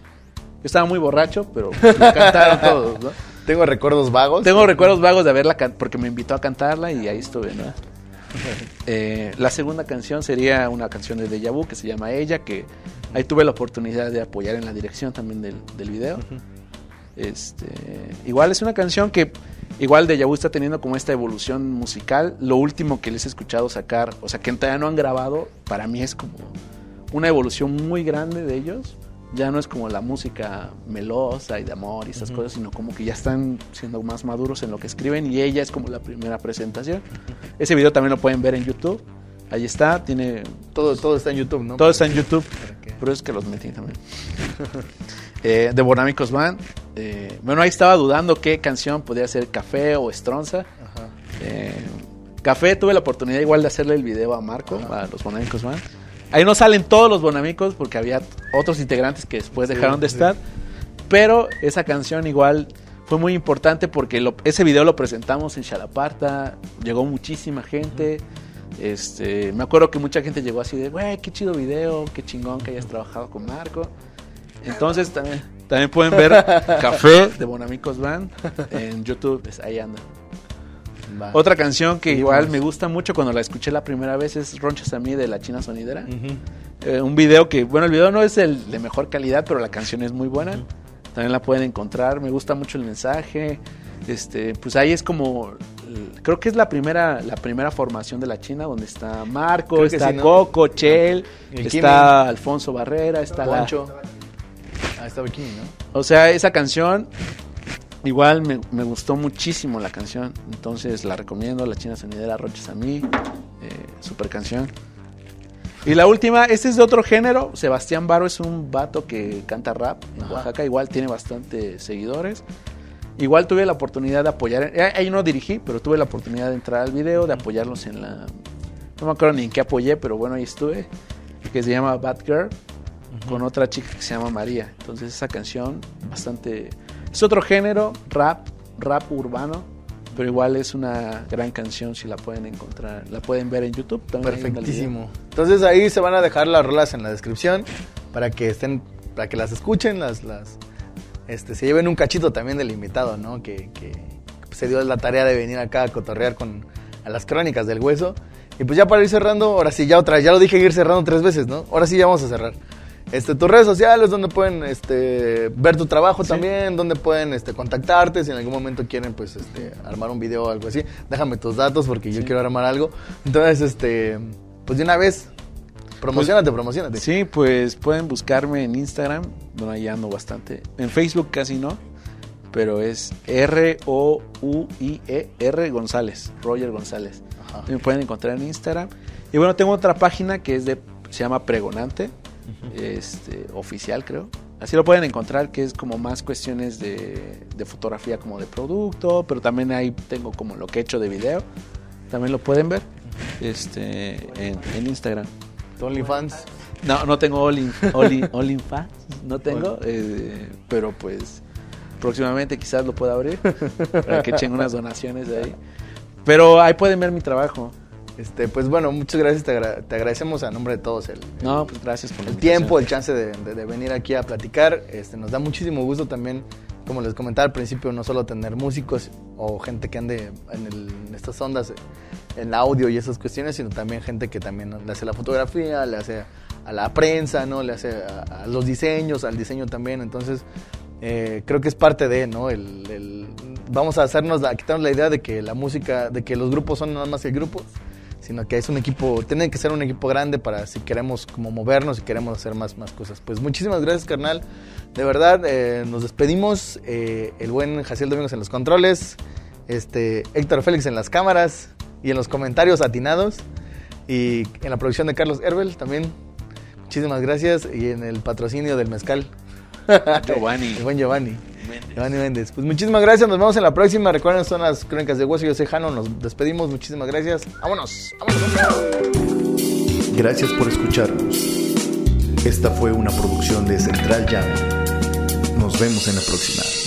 estaba muy borracho, pero me cantaron todos, ¿no? Tengo recuerdos vagos. Tengo recuerdos vagos de haberla porque me invitó a cantarla y ahí estuve, ¿no? eh, la segunda canción sería una canción de Deja Vu que se llama Ella, que ahí tuve la oportunidad de apoyar en la dirección también del, del video. Uh -huh. este, igual es una canción que igual Deja Vu está teniendo como esta evolución musical. Lo último que les he escuchado sacar, o sea, que todavía no han grabado, para mí es como una evolución muy grande de ellos ya no es como la música melosa y de amor y esas uh -huh. cosas, sino como que ya están siendo más maduros en lo que escriben y ella es como la primera presentación. Uh -huh. Ese video también lo pueden ver en YouTube. Ahí está, tiene... Todo, todo está en YouTube, ¿no? Todo está en YouTube, pero es que los metí también. eh, de Bonamicos Band. Eh, bueno, ahí estaba dudando qué canción podría ser Café o Estronza. Eh, Café tuve la oportunidad igual de hacerle el video a Marco, a los Bonamicos Band. Ahí no salen todos los bonamicos porque había otros integrantes que después dejaron sí, de estar. Sí. Pero esa canción igual fue muy importante porque lo, ese video lo presentamos en Xalaparta, llegó muchísima gente. Este, me acuerdo que mucha gente llegó así de, güey, qué chido video, qué chingón que hayas trabajado con Marco. Entonces también... También pueden ver Café de Bonamicos Band en YouTube, pues, ahí anda. Va. Otra canción que igual me gusta mucho cuando la escuché la primera vez es Ronchas a mí de la China Sonidera. Eh, un video que, bueno, el video no es el de mejor calidad, pero la canción es muy buena. También la pueden encontrar. Me gusta mucho el mensaje. Este, pues ahí es como, creo que es la primera, la primera formación de la China, donde está Marco, está sí, ¿no? Coco, Chel, El está Alfonso Barrera, está la, Poncho. Ah, está Bikini, ¿no? o sea, esa canción, igual me, me gustó muchísimo la canción. Entonces la recomiendo, La China Sonidera, Roches a mí. eh, super canción. Y la última, este es de otro género. Sebastián Baro es un vato que canta rap en Ajá. Oaxaca. Igual tiene bastante seguidores. Igual tuve la oportunidad de apoyar. eh, Ahí no dirigí, pero tuve la oportunidad de entrar al video, de apoyarlos en la. No me acuerdo ni en qué apoyé, pero bueno, ahí estuve. Que se llama Bad Girl con otra chica que se llama María. Entonces esa canción bastante... Es otro género, rap, rap urbano, pero igual es una gran canción si la pueden encontrar, la pueden ver en YouTube. también Perfectísimo. Entonces ahí se van a dejar las rolas en la descripción para que estén, para que las escuchen, las, las, este, se lleven un cachito también del invitado, ¿no? Que, que se dio la tarea de venir acá a cotorrear con a las crónicas del hueso. Y pues ya para ir cerrando, ahora sí ya otra, ya lo dije ir cerrando tres veces, ¿no? Ahora sí ya vamos a cerrar. Este, tus redes sociales, donde pueden este, ver tu trabajo también, donde pueden este, contactarte, si en algún momento quieren pues este, armar un video o algo así, déjame tus datos porque yo quiero armar algo. Entonces, este, pues de una vez, promocionate, promocionate. Sí, pues pueden buscarme en Instagram, bueno, ahí ando bastante. En Facebook casi no, pero es R-O-U-I-E-R González, Roger González. Ajá. Me pueden encontrar en Instagram. Y bueno, tengo otra página que es de, se llama Pregonante, este, oficial creo. Así lo pueden encontrar, que es como más cuestiones de, de fotografía como de producto, pero también ahí tengo como lo que he hecho de video. También lo pueden ver este, en, en Instagram. OnlyFans. No, no tengo OnlyFans, no tengo, eh, pero pues próximamente quizás lo pueda abrir para que echen unas donaciones de ahí. Pero ahí pueden ver mi trabajo. Este, pues bueno, muchas gracias, te, agra- te agradecemos a nombre de todos el, No, pues gracias por el tiempo, el chance de, de- de venir aquí a platicar. Este, nos da muchísimo gusto también, como les comentaba al principio, no solo tener músicos o gente que ande en, el- en estas ondas, en audio y esas cuestiones, sino también gente que también le hace la fotografía, le hace a la prensa, ¿no? Le hace a, a los diseños, al diseño también. Entonces, eh, creo que es parte de, ¿no? El, el- vamos a hacernos, la, quitarnos la idea de que la música, de que los grupos son nada más que grupos sino que es un equipo, tiene que ser un equipo grande para si queremos como movernos y queremos hacer más, más cosas. Pues muchísimas gracias, carnal. De verdad, eh, nos despedimos. eh, el buen Jaciel Domingos en los controles, este, Héctor Félix en las cámaras y en los comentarios atinados. Y en la producción de Carlos Herbel también. Muchísimas gracias. Y en el patrocinio del mezcal. Giovanni. El buen Giovanni. Giovanni Méndez. Pues muchísimas gracias, nos vemos en la próxima. Recuerden, son las crónicas de hueso. Yo soy Jano, nos despedimos. Muchísimas gracias. Vámonos. Vámonos. Gracias por escucharnos. Esta fue una producción de Central Jam. Nos vemos en la próxima.